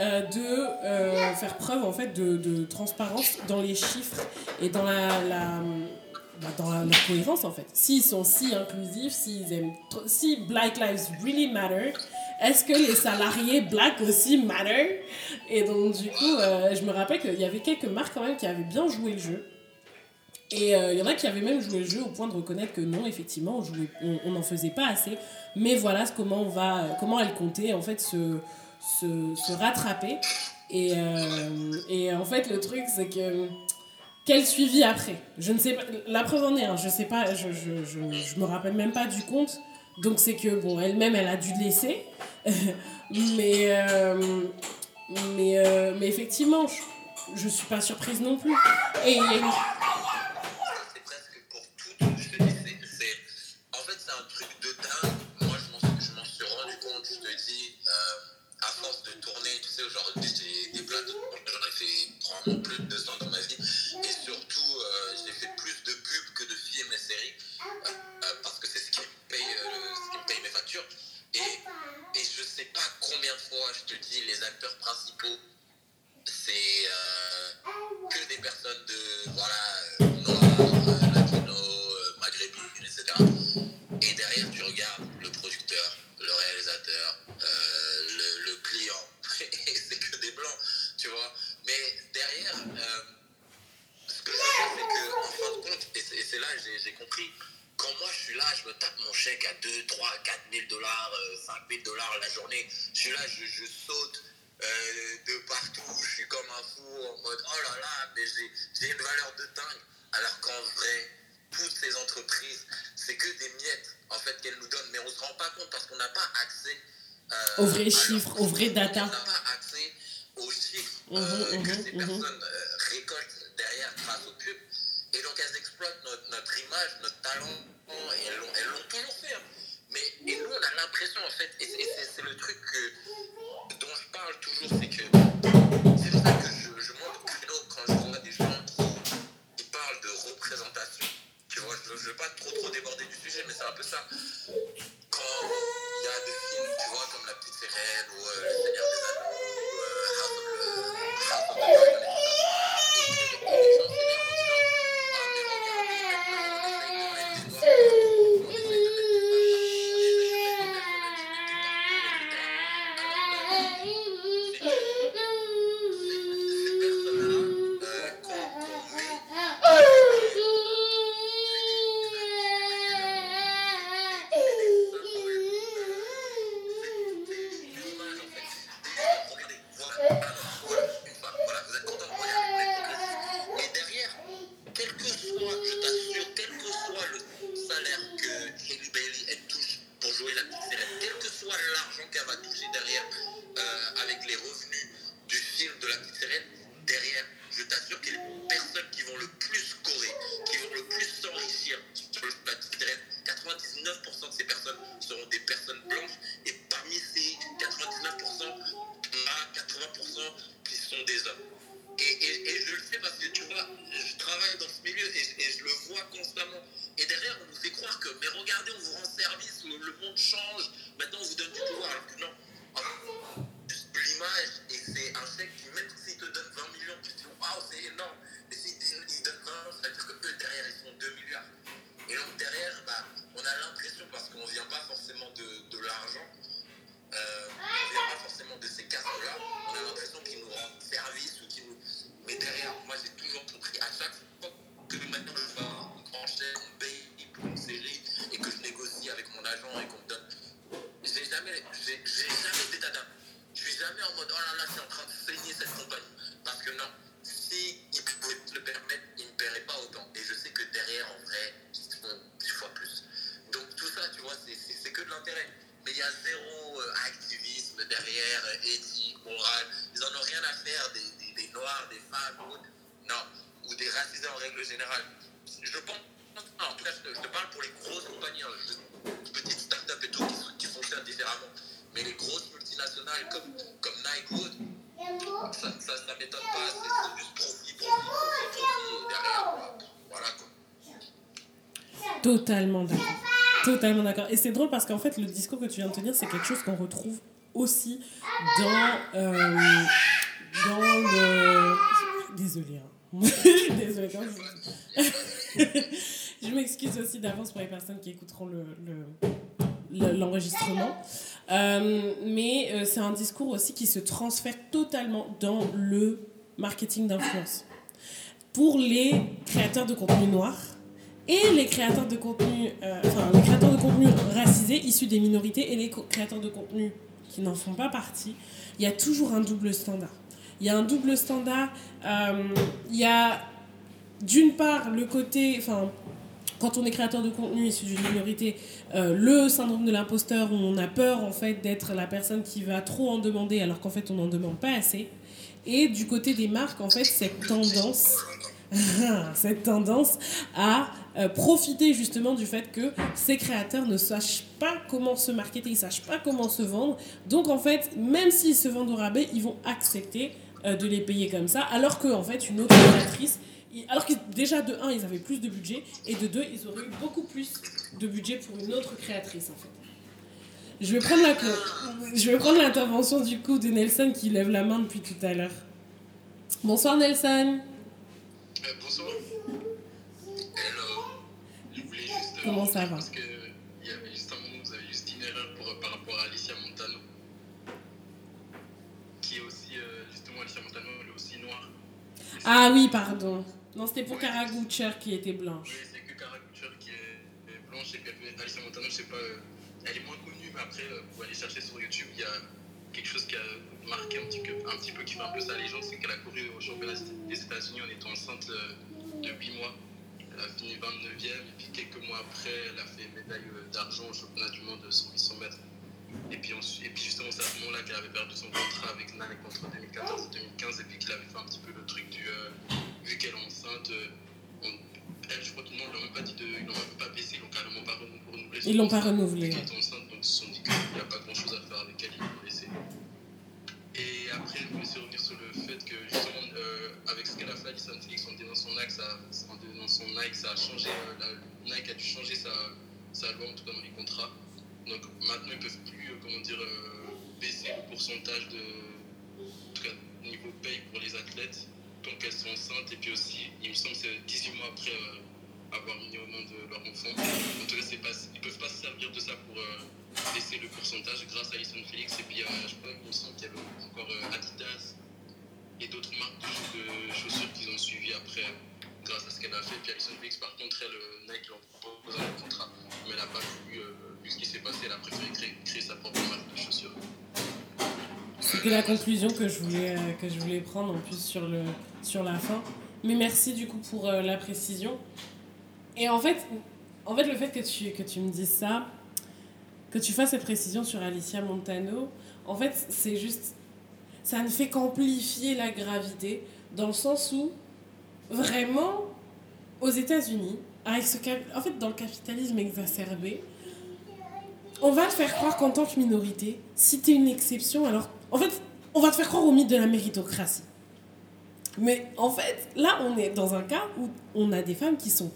euh, de euh, faire preuve en fait de, transparence dans les chiffres et dans la bah, dans la, cohérence en fait. S'ils sont si inclusifs, s'ils aiment, si Black Lives really matter, est-ce que les salariés black aussi matter? Et donc du coup, euh, je me rappelle qu'il y avait quelques marques quand même qui avaient bien joué le jeu. Et euh, il y en a qui avaient même joué le jeu au point de reconnaître que non, effectivement, on n'en faisait pas assez. Mais voilà comment, on va, comment elles comptaient en fait se, se, se rattraper. Et, euh, et en fait, le truc, c'est que quel suivi après Je ne sais pas. La preuve en est, hein, je ne sais pas, je, je, me rappelle même pas du compte. Donc c'est que, bon, elle-même, elle a dû le laisser. *laughs* mais, euh, mais, euh, mais effectivement, je ne suis pas surprise non plus. Et de. Mais il y a zéro euh, activisme derrière, euh, éthique, morale. Ils n'en ont rien à faire des, des, noirs, des femmes, ou, non, ou des racisés en règle générale. Je pense, non, en tout cas, je te, parle pour les grosses compagnies, hein, petites startups et tout, qui, qui, fonctionnent différemment. Mais les grosses multinationales comme, comme Nike Wood, ça ne m'étonne pas, c'est juste profit, profit, derrière. Voilà quoi. Totalement d'accord. Totalement d'accord. Et c'est drôle parce qu'en fait, le discours que tu viens de tenir, c'est quelque chose qu'on retrouve aussi dans, euh, dans le. Désolée. Hein. *laughs* Désolée. Je, *laughs* je m'excuse aussi d'avance pour les personnes qui écouteront le, le l'enregistrement. Euh, mais euh, c'est un discours aussi qui se transfère totalement dans le marketing d'influence. Pour les créateurs de contenu noir, et les créateurs de contenu, euh, les créateurs de contenu racisés issus des minorités et les créateurs de contenu qui n'en font pas partie, il y a toujours un double standard. Il y a un double standard, euh, il y a d'une part le côté, enfin, quand on est créateur de contenu issu d'une minorité, euh, le syndrome de l'imposteur où on a peur en fait d'être la personne qui va trop en demander alors qu'en fait on n'en demande pas assez. Et du côté des marques, en fait, cette tendance, *laughs* cette tendance à euh, profiter justement du fait que ces créateurs ne sachent pas comment se marketer, ils ne sachent pas comment se vendre. Donc en fait, même s'ils se vendent au rabais, ils vont accepter euh, de les payer comme ça, alors que en fait, une autre créatrice alors que déjà de 1 ils avaient plus de budget et de 2 ils auraient eu beaucoup plus de budget pour une autre créatrice en fait. Je vais prendre la je vais prendre l'intervention du coup de Nelson qui lève la main depuis tout à l'heure. Bonsoir Nelson. Euh, bonsoir. Hello. Je voulais juste euh, Comment ça va Parce que il y avait juste un moment où vous avez juste une erreur pour, par rapport à Alicia Montano. Qui est aussi euh, justement Alicia Montano, elle est aussi noire. Ah oui, pardon. Non, c'était pour Kara Goucher qui était blanche. Oui, c'est que Kara Kutcher qui est est blanche et puis Alicia Montano, je sais pas, euh, elle est moins connue, mais après, euh, vous allez chercher sur YouTube, il y a quelque chose qui a marqué un petit, peu, un petit peu, qui fait un peu sa légende, c'est qu'elle a couru au championnat des États-Unis en étant enceinte euh, de 8 mois. Elle a fini 29e, et puis quelques mois après, elle a fait médaille euh, d'argent au championnat du monde sur 800 mètres. Et puis, ensuite- et puis justement, c'est à ce moment-là qu'elle avait perdu son contrat avec Nike entre 2014 et 2015, et puis qu'il avait fait un petit peu le truc du. euh, vu qu'elle est enceinte, euh, on- elle, je crois qu'ils n'ont même pas dit de. Ils l'ont même pas baissé, ils l'ont carrément pas renou- renouvelé. Ils l'ont pas renouvelé. Enceinte, donc ils se sont dit qu'il n'y a pas grand chose à faire avec elle, l'ont. Et après, je voulais aussi revenir sur le fait que justement, euh, avec ce qu'elle a fait, Alison Felix, en dénonçant son Nike, ça, Nike, ça a changé. euh, Nike a dû changer sa, sa loi, en tout cas dans les contrats. Donc maintenant, ils ne peuvent plus, euh, comment dire, baisser le pourcentage de, en tout cas, niveau paye pour les athlètes tant qu'elles sont enceintes. Et puis aussi, il me semble que c'est 18 mois après avoir mis au monde de leur enfant. En tout cas, ils ne peuvent pas se servir de ça pour baisser le pourcentage grâce à Alison Felix. Et puis, euh, je pas, il me semble qu'il y avait encore euh, Adidas et d'autres marques de, chaussures qu'ils ont suivi après grâce à ce qu'elle a fait. Puis Alison Felix, par contre, elle, euh, Nike lui a proposé un contrat, mais elle n'a pas euh, vu ce qui s'est passé, elle a préféré créer, créer sa propre marque de chaussures. C'était la conclusion que je voulais, que je voulais prendre en plus sur, le, sur la fin. Mais merci du coup pour la précision. Et en fait, en fait le fait que tu, que tu me dises ça, que tu fasses cette précision sur Alicia Montano, en fait, c'est juste. Ça ne fait qu'amplifier la gravité, dans le sens où, vraiment, aux États-Unis, avec ce en fait, dans le capitalisme exacerbé, on va te faire croire qu'en tant que minorité, si t'es une exception, alors. En fait, on va te faire croire au mythe de la méritocratie. Mais en fait, là, on est dans un cas où on a des femmes qui sont.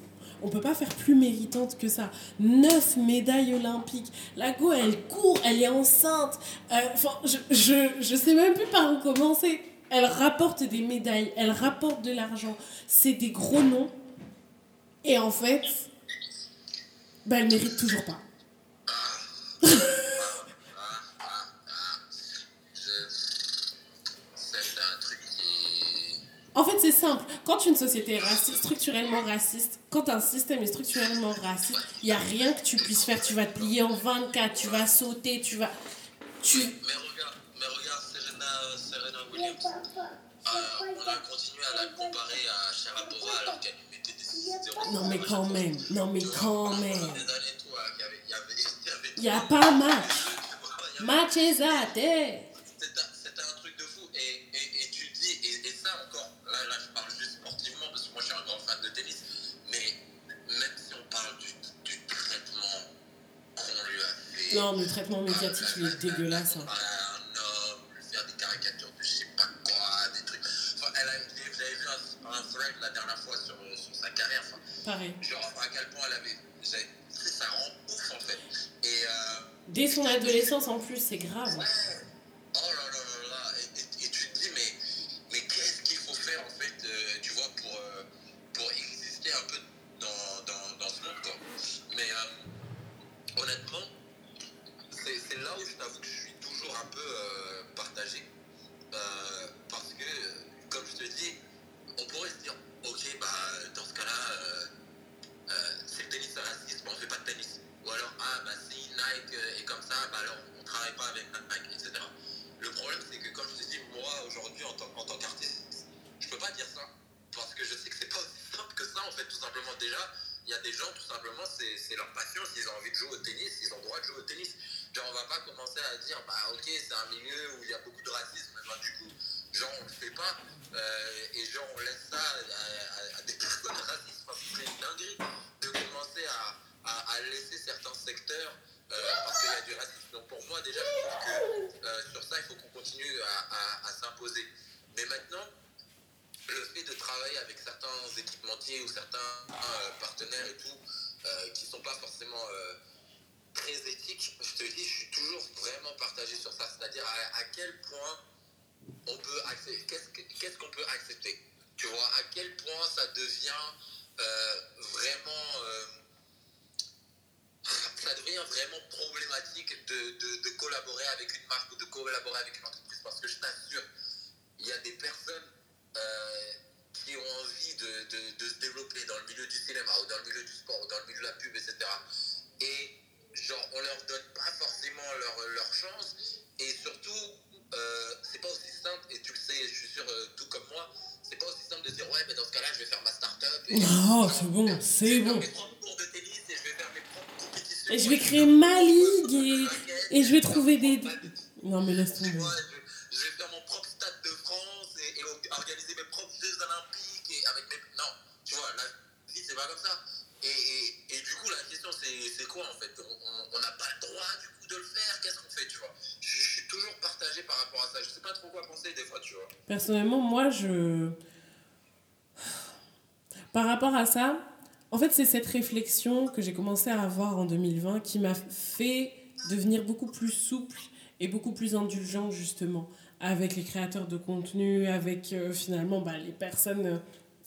On peut pas faire plus méritantes que ça. Neuf médailles olympiques. La go, elle court, elle est enceinte. Euh, Enfin, je, je, je sais même plus par où commencer. Elle rapporte des médailles, elle rapporte de l'argent. C'est des gros noms. Et en fait, bah, elle mérite toujours pas. *laughs* simple. Quand une société est raciste, structurellement raciste, quand un système est structurellement raciste, il n'y a rien que tu puisses faire. Tu vas te plier en 24, tu vas sauter, tu vas. Tu. Mais regarde, mais regarde Serena, Serena Williams. Euh, on a continué à la comparer à Sharapova alors qu'elle lui mettait des 0 Non, mais quand même. Non, mais quand même. Il n'y a pas match. Match est à terre. C'était un, c'était un truc de fou. Et, et, et tu dis, et, et ça encore, là, là je parle juste sportivement parce que moi je suis un grand fan de tennis, mais même si on parle du, du traitement qu'on lui a fait. Non, le traitement médiatique, il est dégueulasse. un homme, lui faire des caricatures de je sais pas quoi, des trucs. Enfin, elle a, j'avais vu un, thread la dernière fois sur, sa carrière. Pareil. genre à quel point elle avait. Ça rend ouf en fait. Et. Dès son adolescence, en plus, c'est grave. Bon, c'est bon. Et je vais créer ma ligue et, et je vais trouver des. Non, mais laisse tomber. c'est quoi en fait? On n'a pas le droit du coup de le faire, qu'est-ce qu'on fait, tu vois? Je, suis toujours partagé par rapport à ça, je sais pas trop quoi penser des fois, tu vois. Personnellement, moi je. Par rapport à ça, en fait, c'est cette réflexion que j'ai commencé à avoir en 2020 qui m'a fait devenir beaucoup plus souple et beaucoup plus indulgent justement avec les créateurs de contenu, avec euh, finalement bah, les personnes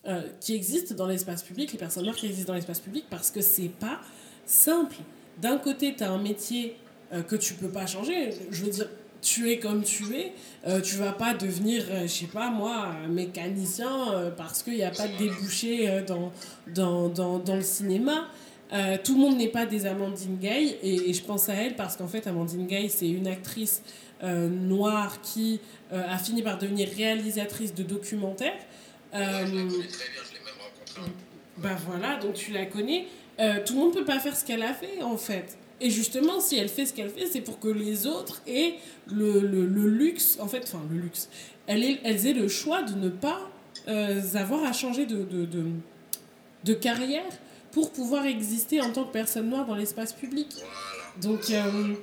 euh, qui existent dans l'espace public, les personnes noires qui existent dans l'espace public, parce que c'est pas simple. D'un côté, tu as un métier euh, que tu peux pas changer. Je veux dire, tu es comme tu es. Euh, tu vas pas devenir, euh, je sais pas moi, mécanicien parce qu'il n'y a pas de débouché dans, dans, dans, dans, le cinéma. tout le monde n'est pas des Amandine Gay et, je pense à elle parce qu'en fait Amandine Gay c'est une actrice noire qui a fini par devenir réalisatrice de documentaires. je la connais très bien, je l'ai même rencontrée. Bah voilà, donc tu la connais. Euh, tout le monde ne peut pas faire ce qu'elle a fait, en fait. Et justement, si elle fait ce qu'elle fait, c'est pour que les autres aient le, le, le, luxe, en fait, enfin, le luxe. Elles, elles aient le choix de ne pas euh, avoir à changer de, de, de, de, carrière pour pouvoir exister en tant que personne noire dans l'espace public. Donc, euh,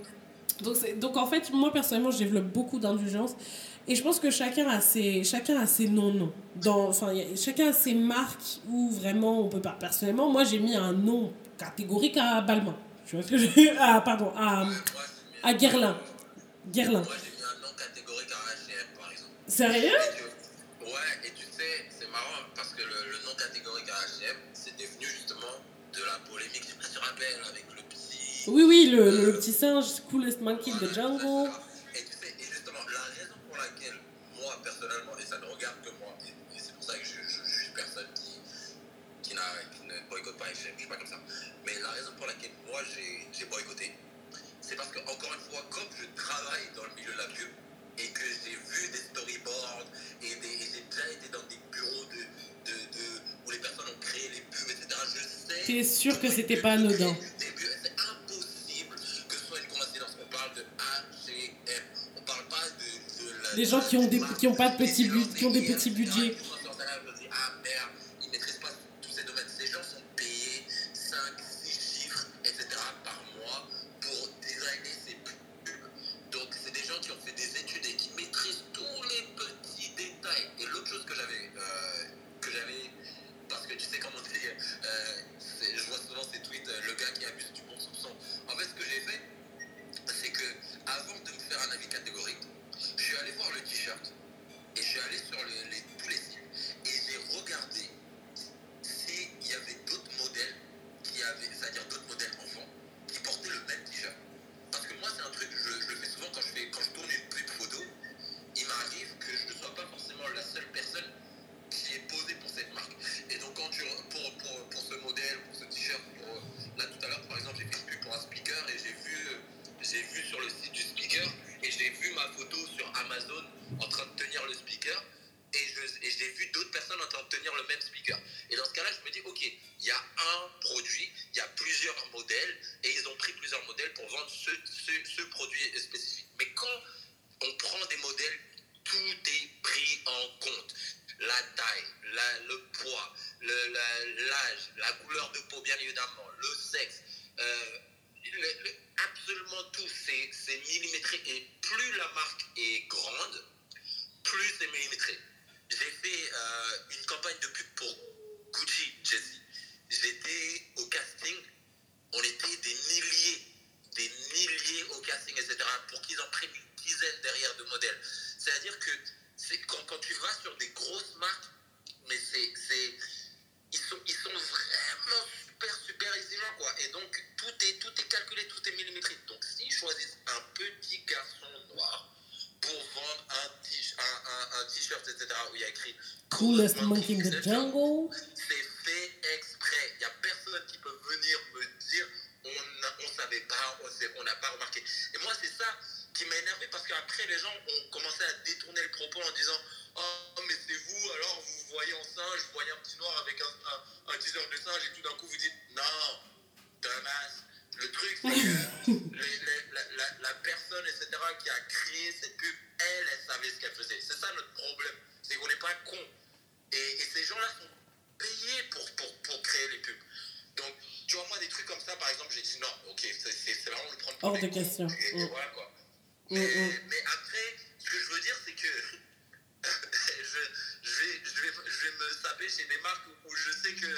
donc, donc, en fait, moi, personnellement, je développe beaucoup d'indulgence. Et je pense que chacun a ses, chacun a ses non-noms. Enfin, chacun a ses marques où vraiment on peut pas. Personnellement, moi j'ai mis un nom catégorique à Balmain. Tu vois ce que je Ah, pardon, à, à Guerlain. Guerlain. Moi j'ai mis un nom catégorique à HM par exemple. Sérieux? Ouais, et tu sais, c'est marrant parce que le, le nom catégorique à HM, c'est devenu justement de la polémique, je te rappelles, avec le petit. Oui, oui, le, le, petit singe, Coolest Monkey the Jungle. je suis pas comme ça. Mais la raison pour laquelle moi j'ai boycotté, c'est parce que, encore une fois, comme je travaille dans le milieu de la pub et que j'ai vu des storyboards et, j'ai déjà été dans des bureaux de, de, de, où les personnes ont créé les pubs, etc., je sais. T'es sûr que c'était pas anodin? C'est impossible que ce soit une coïncidence. On parle de on parle pas de. de des gens qui ont, des, qui ont pas de petits, qui ont des petits budgets. Question. Et, et Mm. voilà, quoi. Mm, Mais, mm. mais après, ce que je veux dire, c'est que *laughs* je, je, vais, je, vais, je vais me saper chez des marques où, où je sais qu'il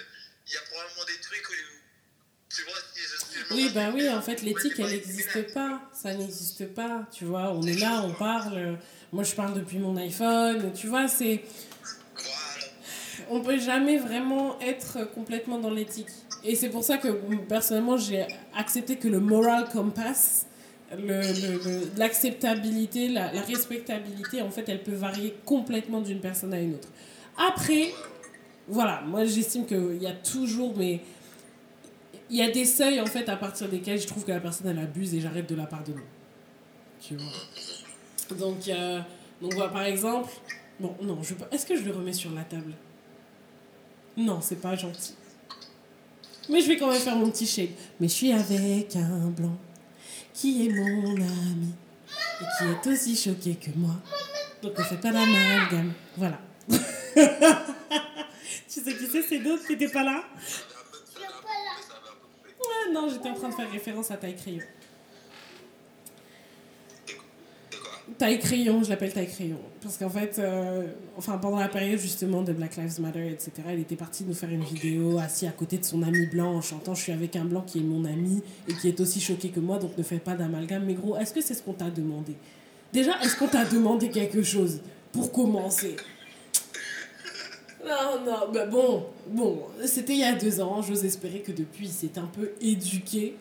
y a probablement des trucs où, tu vois, si je suis... Oui, bah oui, en fait, l'éthique, elle n'existe pas. Ça n'existe pas, tu vois. On est là, on parle. Moi, je parle depuis mon iPhone. Tu vois, c'est... Voilà. On peut jamais vraiment être complètement dans l'éthique. Et c'est pour ça que, personnellement, j'ai accepté que le moral compass, l'acceptabilité, la, respectabilité, en fait, elle peut varier complètement d'une personne à une autre. Après, voilà, moi, j'estime qu'il y a toujours... mais il y a des seuils en fait à partir desquels je trouve que la personne elle abuse et j'arrête de la pardonner. Tu vois. Donc, euh, donc voilà, par exemple, bon non, je. Est-ce que je le remets sur la table? Non, c'est pas gentil. Mais je vais quand même faire mon petit shade. Mais je suis avec un blanc qui est mon ami et qui est aussi choqué que moi. Donc ne fais pas l'amalgame. Voilà. *laughs* tu sais qui c'est, c'est d'autres qui n'étaient pas là? Ah non, j'étais en train de faire référence à Taille Crayon. C'est quoi Taille Crayon, je l'appelle Taille Crayon. Parce qu'en fait, euh, enfin, pendant la période justement de Black Lives Matter, etc., il était parti nous faire une vidéo assis à côté de son ami blanc en chantant Je suis avec un blanc qui est mon ami et qui est aussi choqué que moi, donc ne fais pas d'amalgame. Mais gros, est-ce que c'est ce qu'on t'a demandé? Déjà, est-ce qu'on t'a demandé quelque chose pour commencer? Non, non, bah bon, bon, c'était il y a deux ans, j'ose espérer que depuis il s'est un peu éduqué,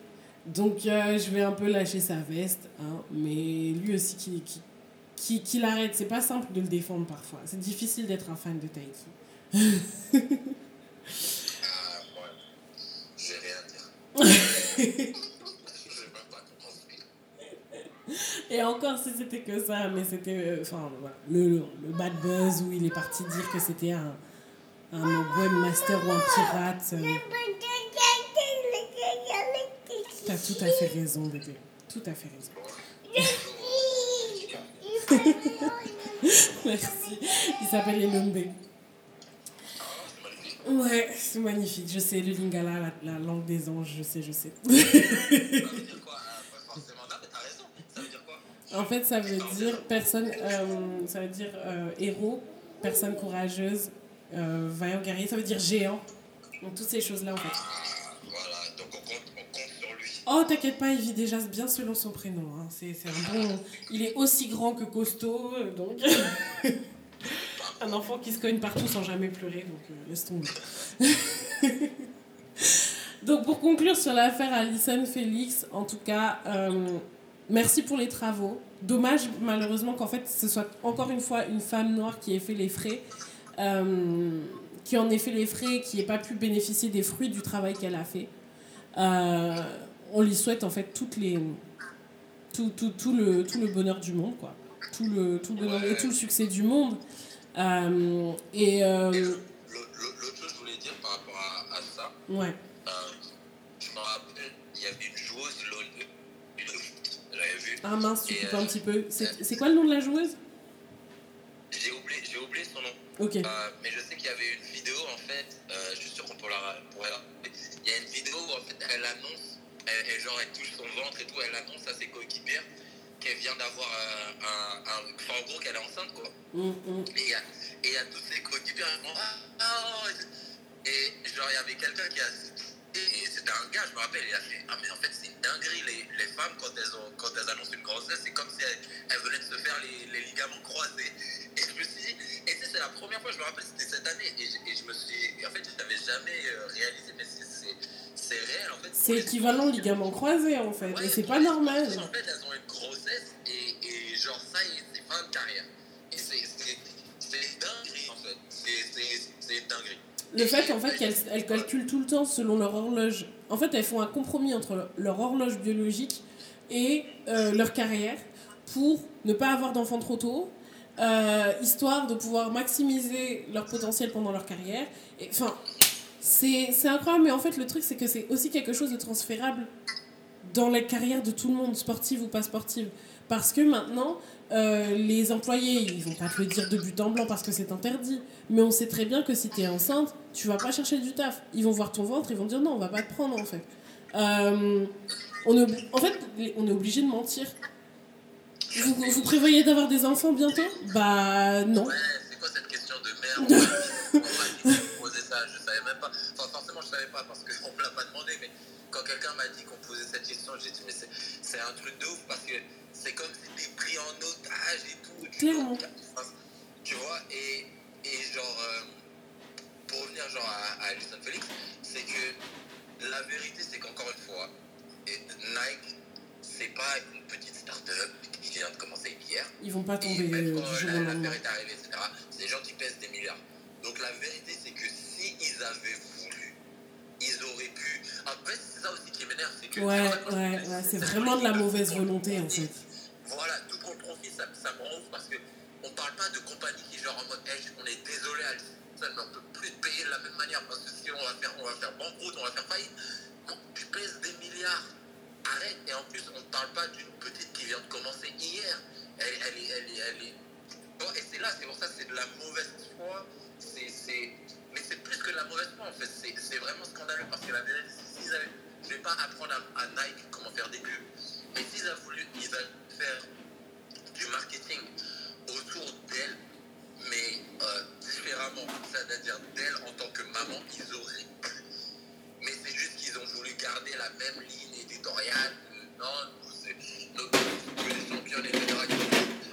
donc euh, je vais un peu lâcher sa veste, hein, mais lui aussi qu'il qui, qui, qu'il arrête, c'est pas simple de le défendre parfois, c'est difficile d'être un fan de Taiki. Ah, moi, rien dire. je vais même pas comprendre. Et encore si c'était que ça, mais c'était, euh, enfin voilà, le, le, le bad buzz où il est parti dire que c'était un, un webmaster ou un pirate. euh, T'as tout à fait raison, bébé, tout à fait raison. *laughs* Merci. Il s'appelle Elombe. Ouais, c'est magnifique. Je sais, le lingala, la, la langue des anges, je sais, je sais. Quoi? En fait, ça veut dire personne, euh, ça veut dire euh, héros, personne courageuse, euh, vaillant guerrier, ça veut dire géant. Donc toutes ces choses-là en fait. Oh, t'inquiète pas, il vit déjà bien selon son prénom. hein. C'est bon. Il est aussi grand que costaud, euh, donc. *laughs* un enfant qui se cogne partout sans jamais pleurer, donc euh, laisse tomber. *laughs* donc pour conclure sur l'affaire Alison Félix, en tout cas, euh, merci pour les travaux. Dommage malheureusement qu'en fait ce soit encore une fois une femme noire qui ait fait les frais. euh, qui en ait fait les frais, qui n'ait pas pu bénéficier des fruits du travail qu'elle a fait. On lui souhaite en fait toutes les, tout, tout, tout, le, tout le bonheur du monde, quoi. Tout le, tout le bonheur et tout le succès du monde. Euh, et euh, Et l'autre chose que je voulais dire par rapport à, à ça, ouais. euh, je me rappelle, il y avait une joueuse LOL. J'avais vu. Ah mince, tu coupes euh, un petit peu. C'est c'est quoi le nom de la joueuse? J'ai oublié, j'ai oublié son nom. Ok. Euh, mais je sais qu'il y avait une vidéo en fait, euh, je suis sûr qu'on pourra il y a une vidéo où en fait, elle annonce, elle, elle, genre, elle touche son ventre et tout, elle annonce à ses coéquipières qu'elle vient d'avoir un, un, Enfin, en gros, qu'elle est enceinte, quoi. Hum, hum. Et il y a, tous ses coéquipiers qui font Ah, Et genre, il y avait quelqu'un qui a. Et, c'était un gars, je me rappelle, il a fait Ah, mais en fait, c'est une dinguerie. Les, les femmes, quand elles, ont, quand elles annoncent une grossesse, c'est comme si elles, elles venaient de se faire les, les ligaments croisés. Et je me suis dit, et c'est la première fois, je me rappelle, c'était cette année. Et, je- et je me suis. Et en fait, je n'avais jamais euh, réalisé, mais c'est- réel, en fait. C'est équivalent ligament croisé en fait. Ouais, Et c'est pas normal. En fait, elles ont une grossesse et, et genre ça, c'est fin de carrière. Et c'est dinguerie en fait. C'est- dinguerie. Le fait en fait qu'elles elles calculent tout le temps selon leur horloge. En fait, elles font un compromis entre leur horloge biologique et euh, leur carrière pour ne pas avoir d'enfants trop tôt, euh, histoire de pouvoir maximiser leur potentiel pendant leur carrière. Enfin, c'est c'est incroyable, mais en fait, le truc, c'est que c'est aussi quelque chose de transférable dans la carrière de tout le monde, sportive ou pas sportive. Parce que maintenant, euh, les employés, ils vont pas te le dire de but en blanc parce que c'est interdit. Mais on sait très bien que si tu es enceinte, tu vas pas chercher du taf. Ils vont voir ton ventre, ils vont dire non, on va pas te prendre en fait. Euh, on est, en fait, on est obligé de mentir. Vous, vous prévoyez d'avoir des enfants bientôt? Bah non. Ouais, c'est quoi cette question de merde? *laughs* quand quelqu'un m'a dit qu'on posait cette question, j'ai dit, mais c'est- un truc de ouf parce que c'est comme si t'es pris en otage et tout. tu vois, Tu vois, et, et genre, euh, pour revenir genre à, à Alison Felix, c'est que la vérité, c'est qu'encore une fois, et Nike, c'est pas une petite start-up qui vient de commencer hier. Ils vont pas Et tomber même euh, quand la- lendemain. l'affaire est arrivée, etc., c'est des gens qui pèsent des milliards. Donc la vérité, c'est que s'ils avaient voulu, ils auraient pu. En fait, c'est ça aussi qui m'énerve, c'est que. Ouais, c'est vrai, ouais, ouais, c'est vraiment de la mauvaise volonté en fait. Voilà, tout pour le profit, ça, ça me rend ouf parce que on parle pas de compagnie qui genre en mode, Hey, on est désolé, mais on peut plus te payer de la même manière parce que si on va faire, on va faire banqueroute, on va faire faillite. Tu pèses des milliards. Arrête. Et en plus, on ne parle pas d'une petite qui vient de commencer hier. Elle, elle est, elle est, elle est. Bon, et c'est là, c'est pour ça, c'est de la mauvaise foi. C'est... Mais c'est plus que de la mauvaise foi en fait. C'est, vraiment scandaleux parce que la vérité, s'ils avaient. Je vais pas apprendre à, Nike comment faire des pubs. Mais s'ils avaient voulu, ils allaient faire du marketing autour d'elle, mais euh, différemment. C'est-à-dire d'elle en tant que maman, ils auraient pu. Mais c'est juste qu'ils ont voulu garder la même ligne éditoriale. que non, notre que les championnes, etc.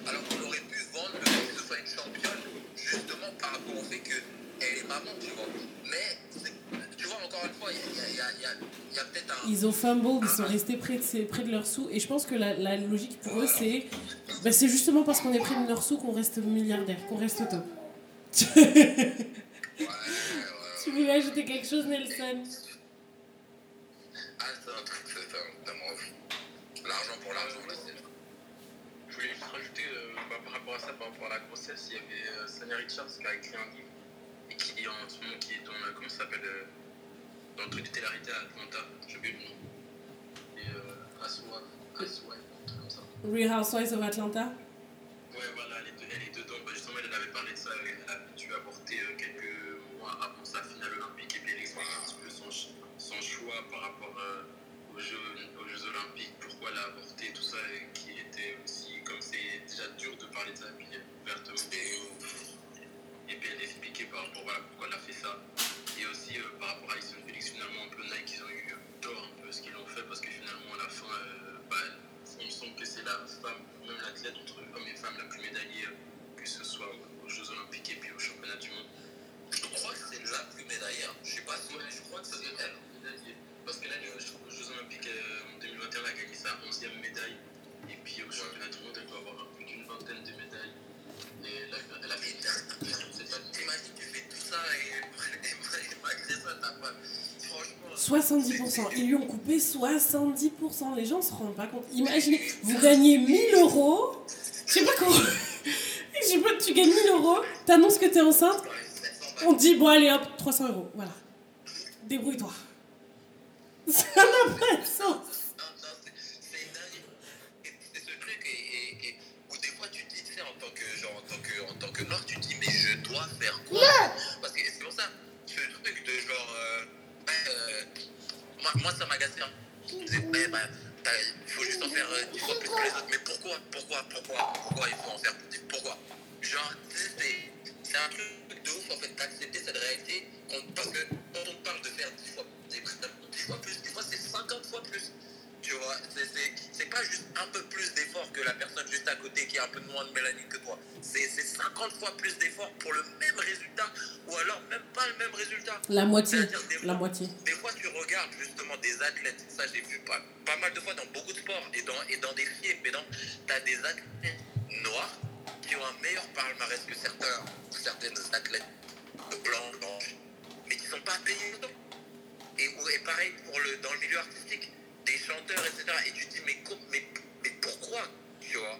Alors qu'on aurait pu vendre le fait que ce soit une championne, justement par rapport au fait qu'elle est tu vois. Mais, tu vois, encore une fois, il y a, peut-être un. Ils ont fumble, ils sont restés près de, près de leurs sous. Et je pense que la, la logique pour eux, c'est bah, c'est justement parce qu'on est près de leurs sous qu'on reste milliardaire, qu'on reste top. Ouais, Tu voulais ajouter quelque chose, Nelson? Ah, c'est un truc, c'est un- ouf. L'argent pour l'argent, là, c'est. Je voulais juste rajouter euh, bah, par rapport à ça, par rapport à la grossesse, il y avait euh, Sanya Richards qui a écrit un livre et qui en ce moment qui est dans la- comment ça s'appelle euh, dans le truc de télé-réalité à Atlanta, j'ai oublié le nom. Et euh, Aswa, Aswa, un truc comme ça. Real Housewives of Atlanta Ouais, voilà, elle est, de- elle est dedans. Bah, justement, elle avait parlé de ça. Elle elle a dû avorter euh, quelques mois avant sa finale olympique. Et puis elle explique un petit peu son, son choix par rapport euh, aux, Jeux, aux Jeux olympiques, pourquoi elle a avorté, tout ça, et qui était aussi, comme c'est déjà dur de parler de ça, puis ouvertement. Et, et puis elle expliquait par rapport voilà, pourquoi elle a fait ça. Et aussi euh, par rapport à Alison Felix, finalement, un peu Nike, ils ont eu tort un peu ce qu'ils ont fait, parce que finalement, à la fin, euh, bah, il me semble que c'est la femme, même l'athlète entre hommes et femmes la plus médaillée, euh, que ce soit aux Jeux Olympiques et puis aux Championnats du Monde. Je crois que c'est la plus médaillée. hein. Je suis pas sûr, Ouais, je crois que ça c'est elle. médaillée. Parce que là, aux Jeux Olympiques euh, en 2021, elle a gagné sa 11e médaille. Et puis aux Championnats du Monde, elle doit avoir plus d'une vingtaine de médailles. Et là, elle a fait cette année. T'imagines, tu fais tout ça et, et malgré ça, t'as pas. Franchement. 70%. Ils lui ont coupé 70%. Les gens se rendent pas compte. Imaginez, vous gagnez 1000 euros. Je sais pas comment. *laughs* Je sais pas, tu gagnes 1000 euros, t'annonces que t'es enceinte, Dans les 700 balles. on dit bon allez hop, 300 euros. Voilà. Débrouille-toi. *laughs* Ça n'a pas de sens. Bah, il faut juste en faire euh, 10 fois plus que les autres. Mais pourquoi Pourquoi Pourquoi Pourquoi il faut en faire plus? Pourquoi? Genre, c'est un truc de ouf en fait, d'accepter cette réalité. Parce que quand on parle de faire 10 fois, 10 fois plus, des fois c'est 50 fois plus. Tu vois, c'est pas juste un peu plus d'effort que la personne juste à côté qui a un peu moins de mélanine que toi. C'est c'est 50 fois plus d'effort pour le même résultat, ou alors même pas le même résultat. La moitié. Des La fois- moitié. des fois, tu regardes justement des athlètes, ça j'ai vu pas, pas mal de fois dans beaucoup de sports et dans, et dans des films, mais dans, t'as des athlètes noirs qui ont un meilleur palmarès que certains, certaines athlètes blancs, blanches, mais qui sont pas payés. Et, ou- et pareil pour le, dans le milieu artistique, des chanteurs, etc. Et tu te dis, mais, mais, mais pourquoi Tu vois?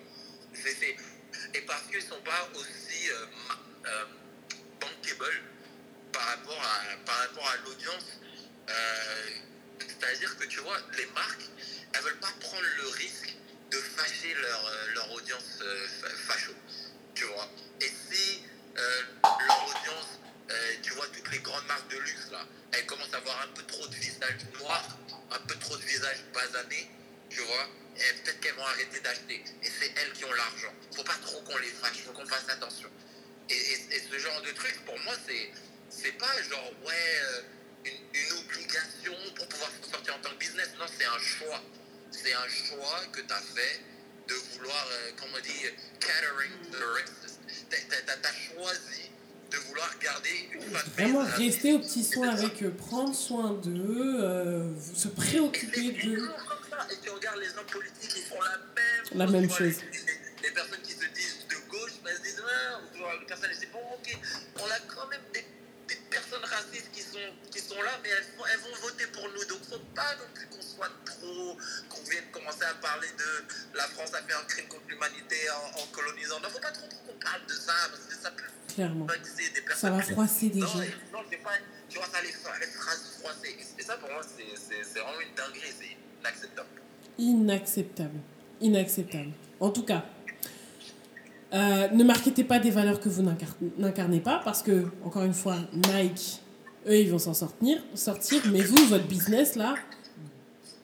C'est- c'est- Et parce qu'ils sont pas aussi euh, euh, bankable par rapport à, à l'audience. Euh, C'est-à-dire que tu vois, les marques, elles veulent pas prendre le risque de fâcher leur, euh, leur audience fa- facho. Tu vois. Et si euh, leur audience, euh, tu vois, toutes les grandes marques de luxe là, elles commencent à avoir un peu trop de visage noir, un peu trop de visage basané, tu vois, et peut-être qu'elles vont arrêter d'acheter. Et c'est elles qui ont l'argent. Faut pas trop qu'on les fâche, faut qu'on fasse attention. Et, ce genre de truc, pour moi, c'est c'est pas genre, ouais, euh, une, obligation pour pouvoir sortir en tant que business. Non, c'est un choix. C'est un choix que tu as fait de vouloir, euh, comment on dit, catering the. T'as- T'as t'as choisi de vouloir garder une Vraiment rester aux petits soins avec eux, prendre soin d'eux, euh, se préoccuper d'eux. Et tu regardes les hommes politiques, ils font la même La chose, même chose. Les, les- personnes qui se disent de gauche, elles se disent, ah, les personnes elles disent, bon, ok, on a quand même des personnes racistes qui sont, qui sont là, mais elles, elles vont voter pour nous. Donc, faut pas non plus qu'on soit trop, qu'on vienne commencer à parler de la France a fait un crime contre l'humanité en, en colonisant. Non, faut pas trop, trop qu'on parle de ça, parce que ça peut Clairement. des Ça personnes. va froisser des Non, gens. non, pas. Tu vois, ça les, ça les phrase froissées. Et, ça, pour moi, c'est vraiment une dinguerie. C'est inacceptable. Inacceptable. Inacceptable. En tout cas, euh, ne marketez pas des valeurs que vous n'incar- n'incarnez pas parce que, encore une fois, Nike, eux, ils vont s'en sortir, sortir, mais vous, votre business, là,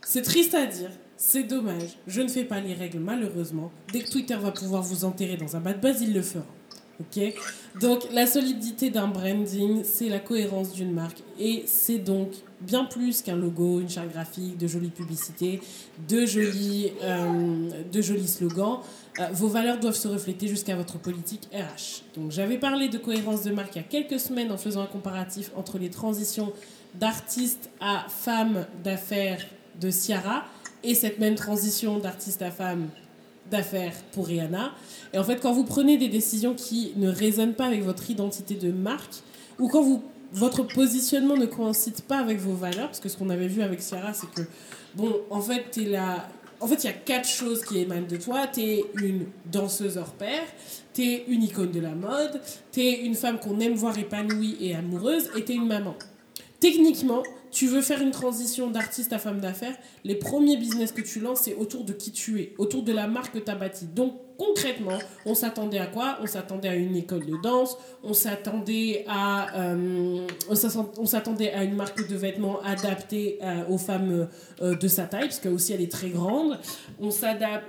c'est triste à dire. C'est dommage. Je ne fais pas les règles, malheureusement. Dès que Twitter va pouvoir vous enterrer dans un bad buzz, il le fera. Donc, la solidité d'un branding, c'est la cohérence d'une marque. Et c'est donc bien plus qu'un logo, une charte graphique, de jolies publicités, de jolis, euh, de jolis slogans. Euh, vos valeurs doivent se refléter jusqu'à votre politique RH. Donc, j'avais parlé de cohérence de marque il y a quelques semaines en faisant un comparatif entre les transitions d'artiste à femme d'affaires de Ciara et cette même transition d'artiste à femme d'affaires pour Rihanna. Et en fait, quand vous prenez des décisions qui ne résonnent pas avec votre identité de marque, ou quand vous, votre positionnement ne coïncide pas avec vos valeurs, parce que ce qu'on avait vu avec Ciara, c'est que, bon, en fait, t'es là... En fait, il y a quatre choses qui émanent de toi. Tu es une danseuse hors pair, tu es une icône de la mode, tu es une femme qu'on aime voir épanouie et amoureuse, et tu es une maman. Techniquement, tu veux faire une transition d'artiste à femme d'affaires, les premiers business que tu lances, c'est autour de qui tu es, autour de la marque que tu as bâtie. Donc, concrètement, on s'attendait à quoi? On s'attendait à une école de danse, on s'attendait à, euh, on s'attend- on s'attendait à une marque de vêtements adaptée euh, aux femmes euh, de sa taille, parce qu'elle aussi elle est très grande. On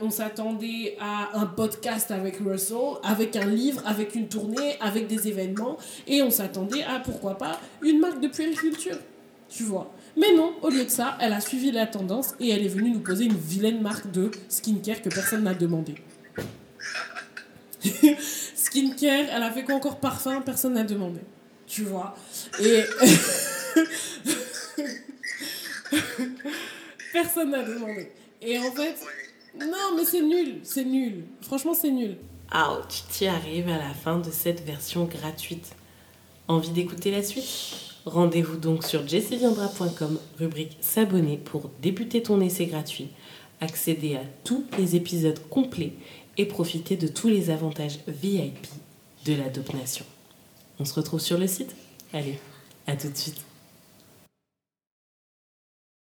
on s'attendait à un podcast avec Russell, avec un livre, avec une tournée, avec des événements, et on s'attendait à, pourquoi pas, une marque de puériculture tu vois. Mais non, au lieu de ça, elle a suivi la tendance et elle est venue nous poser une vilaine marque de skincare que personne n'a demandé. *laughs* skincare, elle a fait quoi encore Parfum, personne n'a demandé. Tu vois. Et. *laughs* personne n'a demandé. Et en fait. Non, mais c'est nul, c'est nul. Franchement, c'est nul. Ouch, tu arrives à la fin de cette version gratuite. Envie d'écouter la suite? Rendez-vous donc sur jessieviendra.com, rubrique s'abonner pour débuter ton essai gratuit, accéder à tous les épisodes complets et profiter de tous les avantages VIP de la Dope Nation. On se retrouve sur le site? Allez, à tout de suite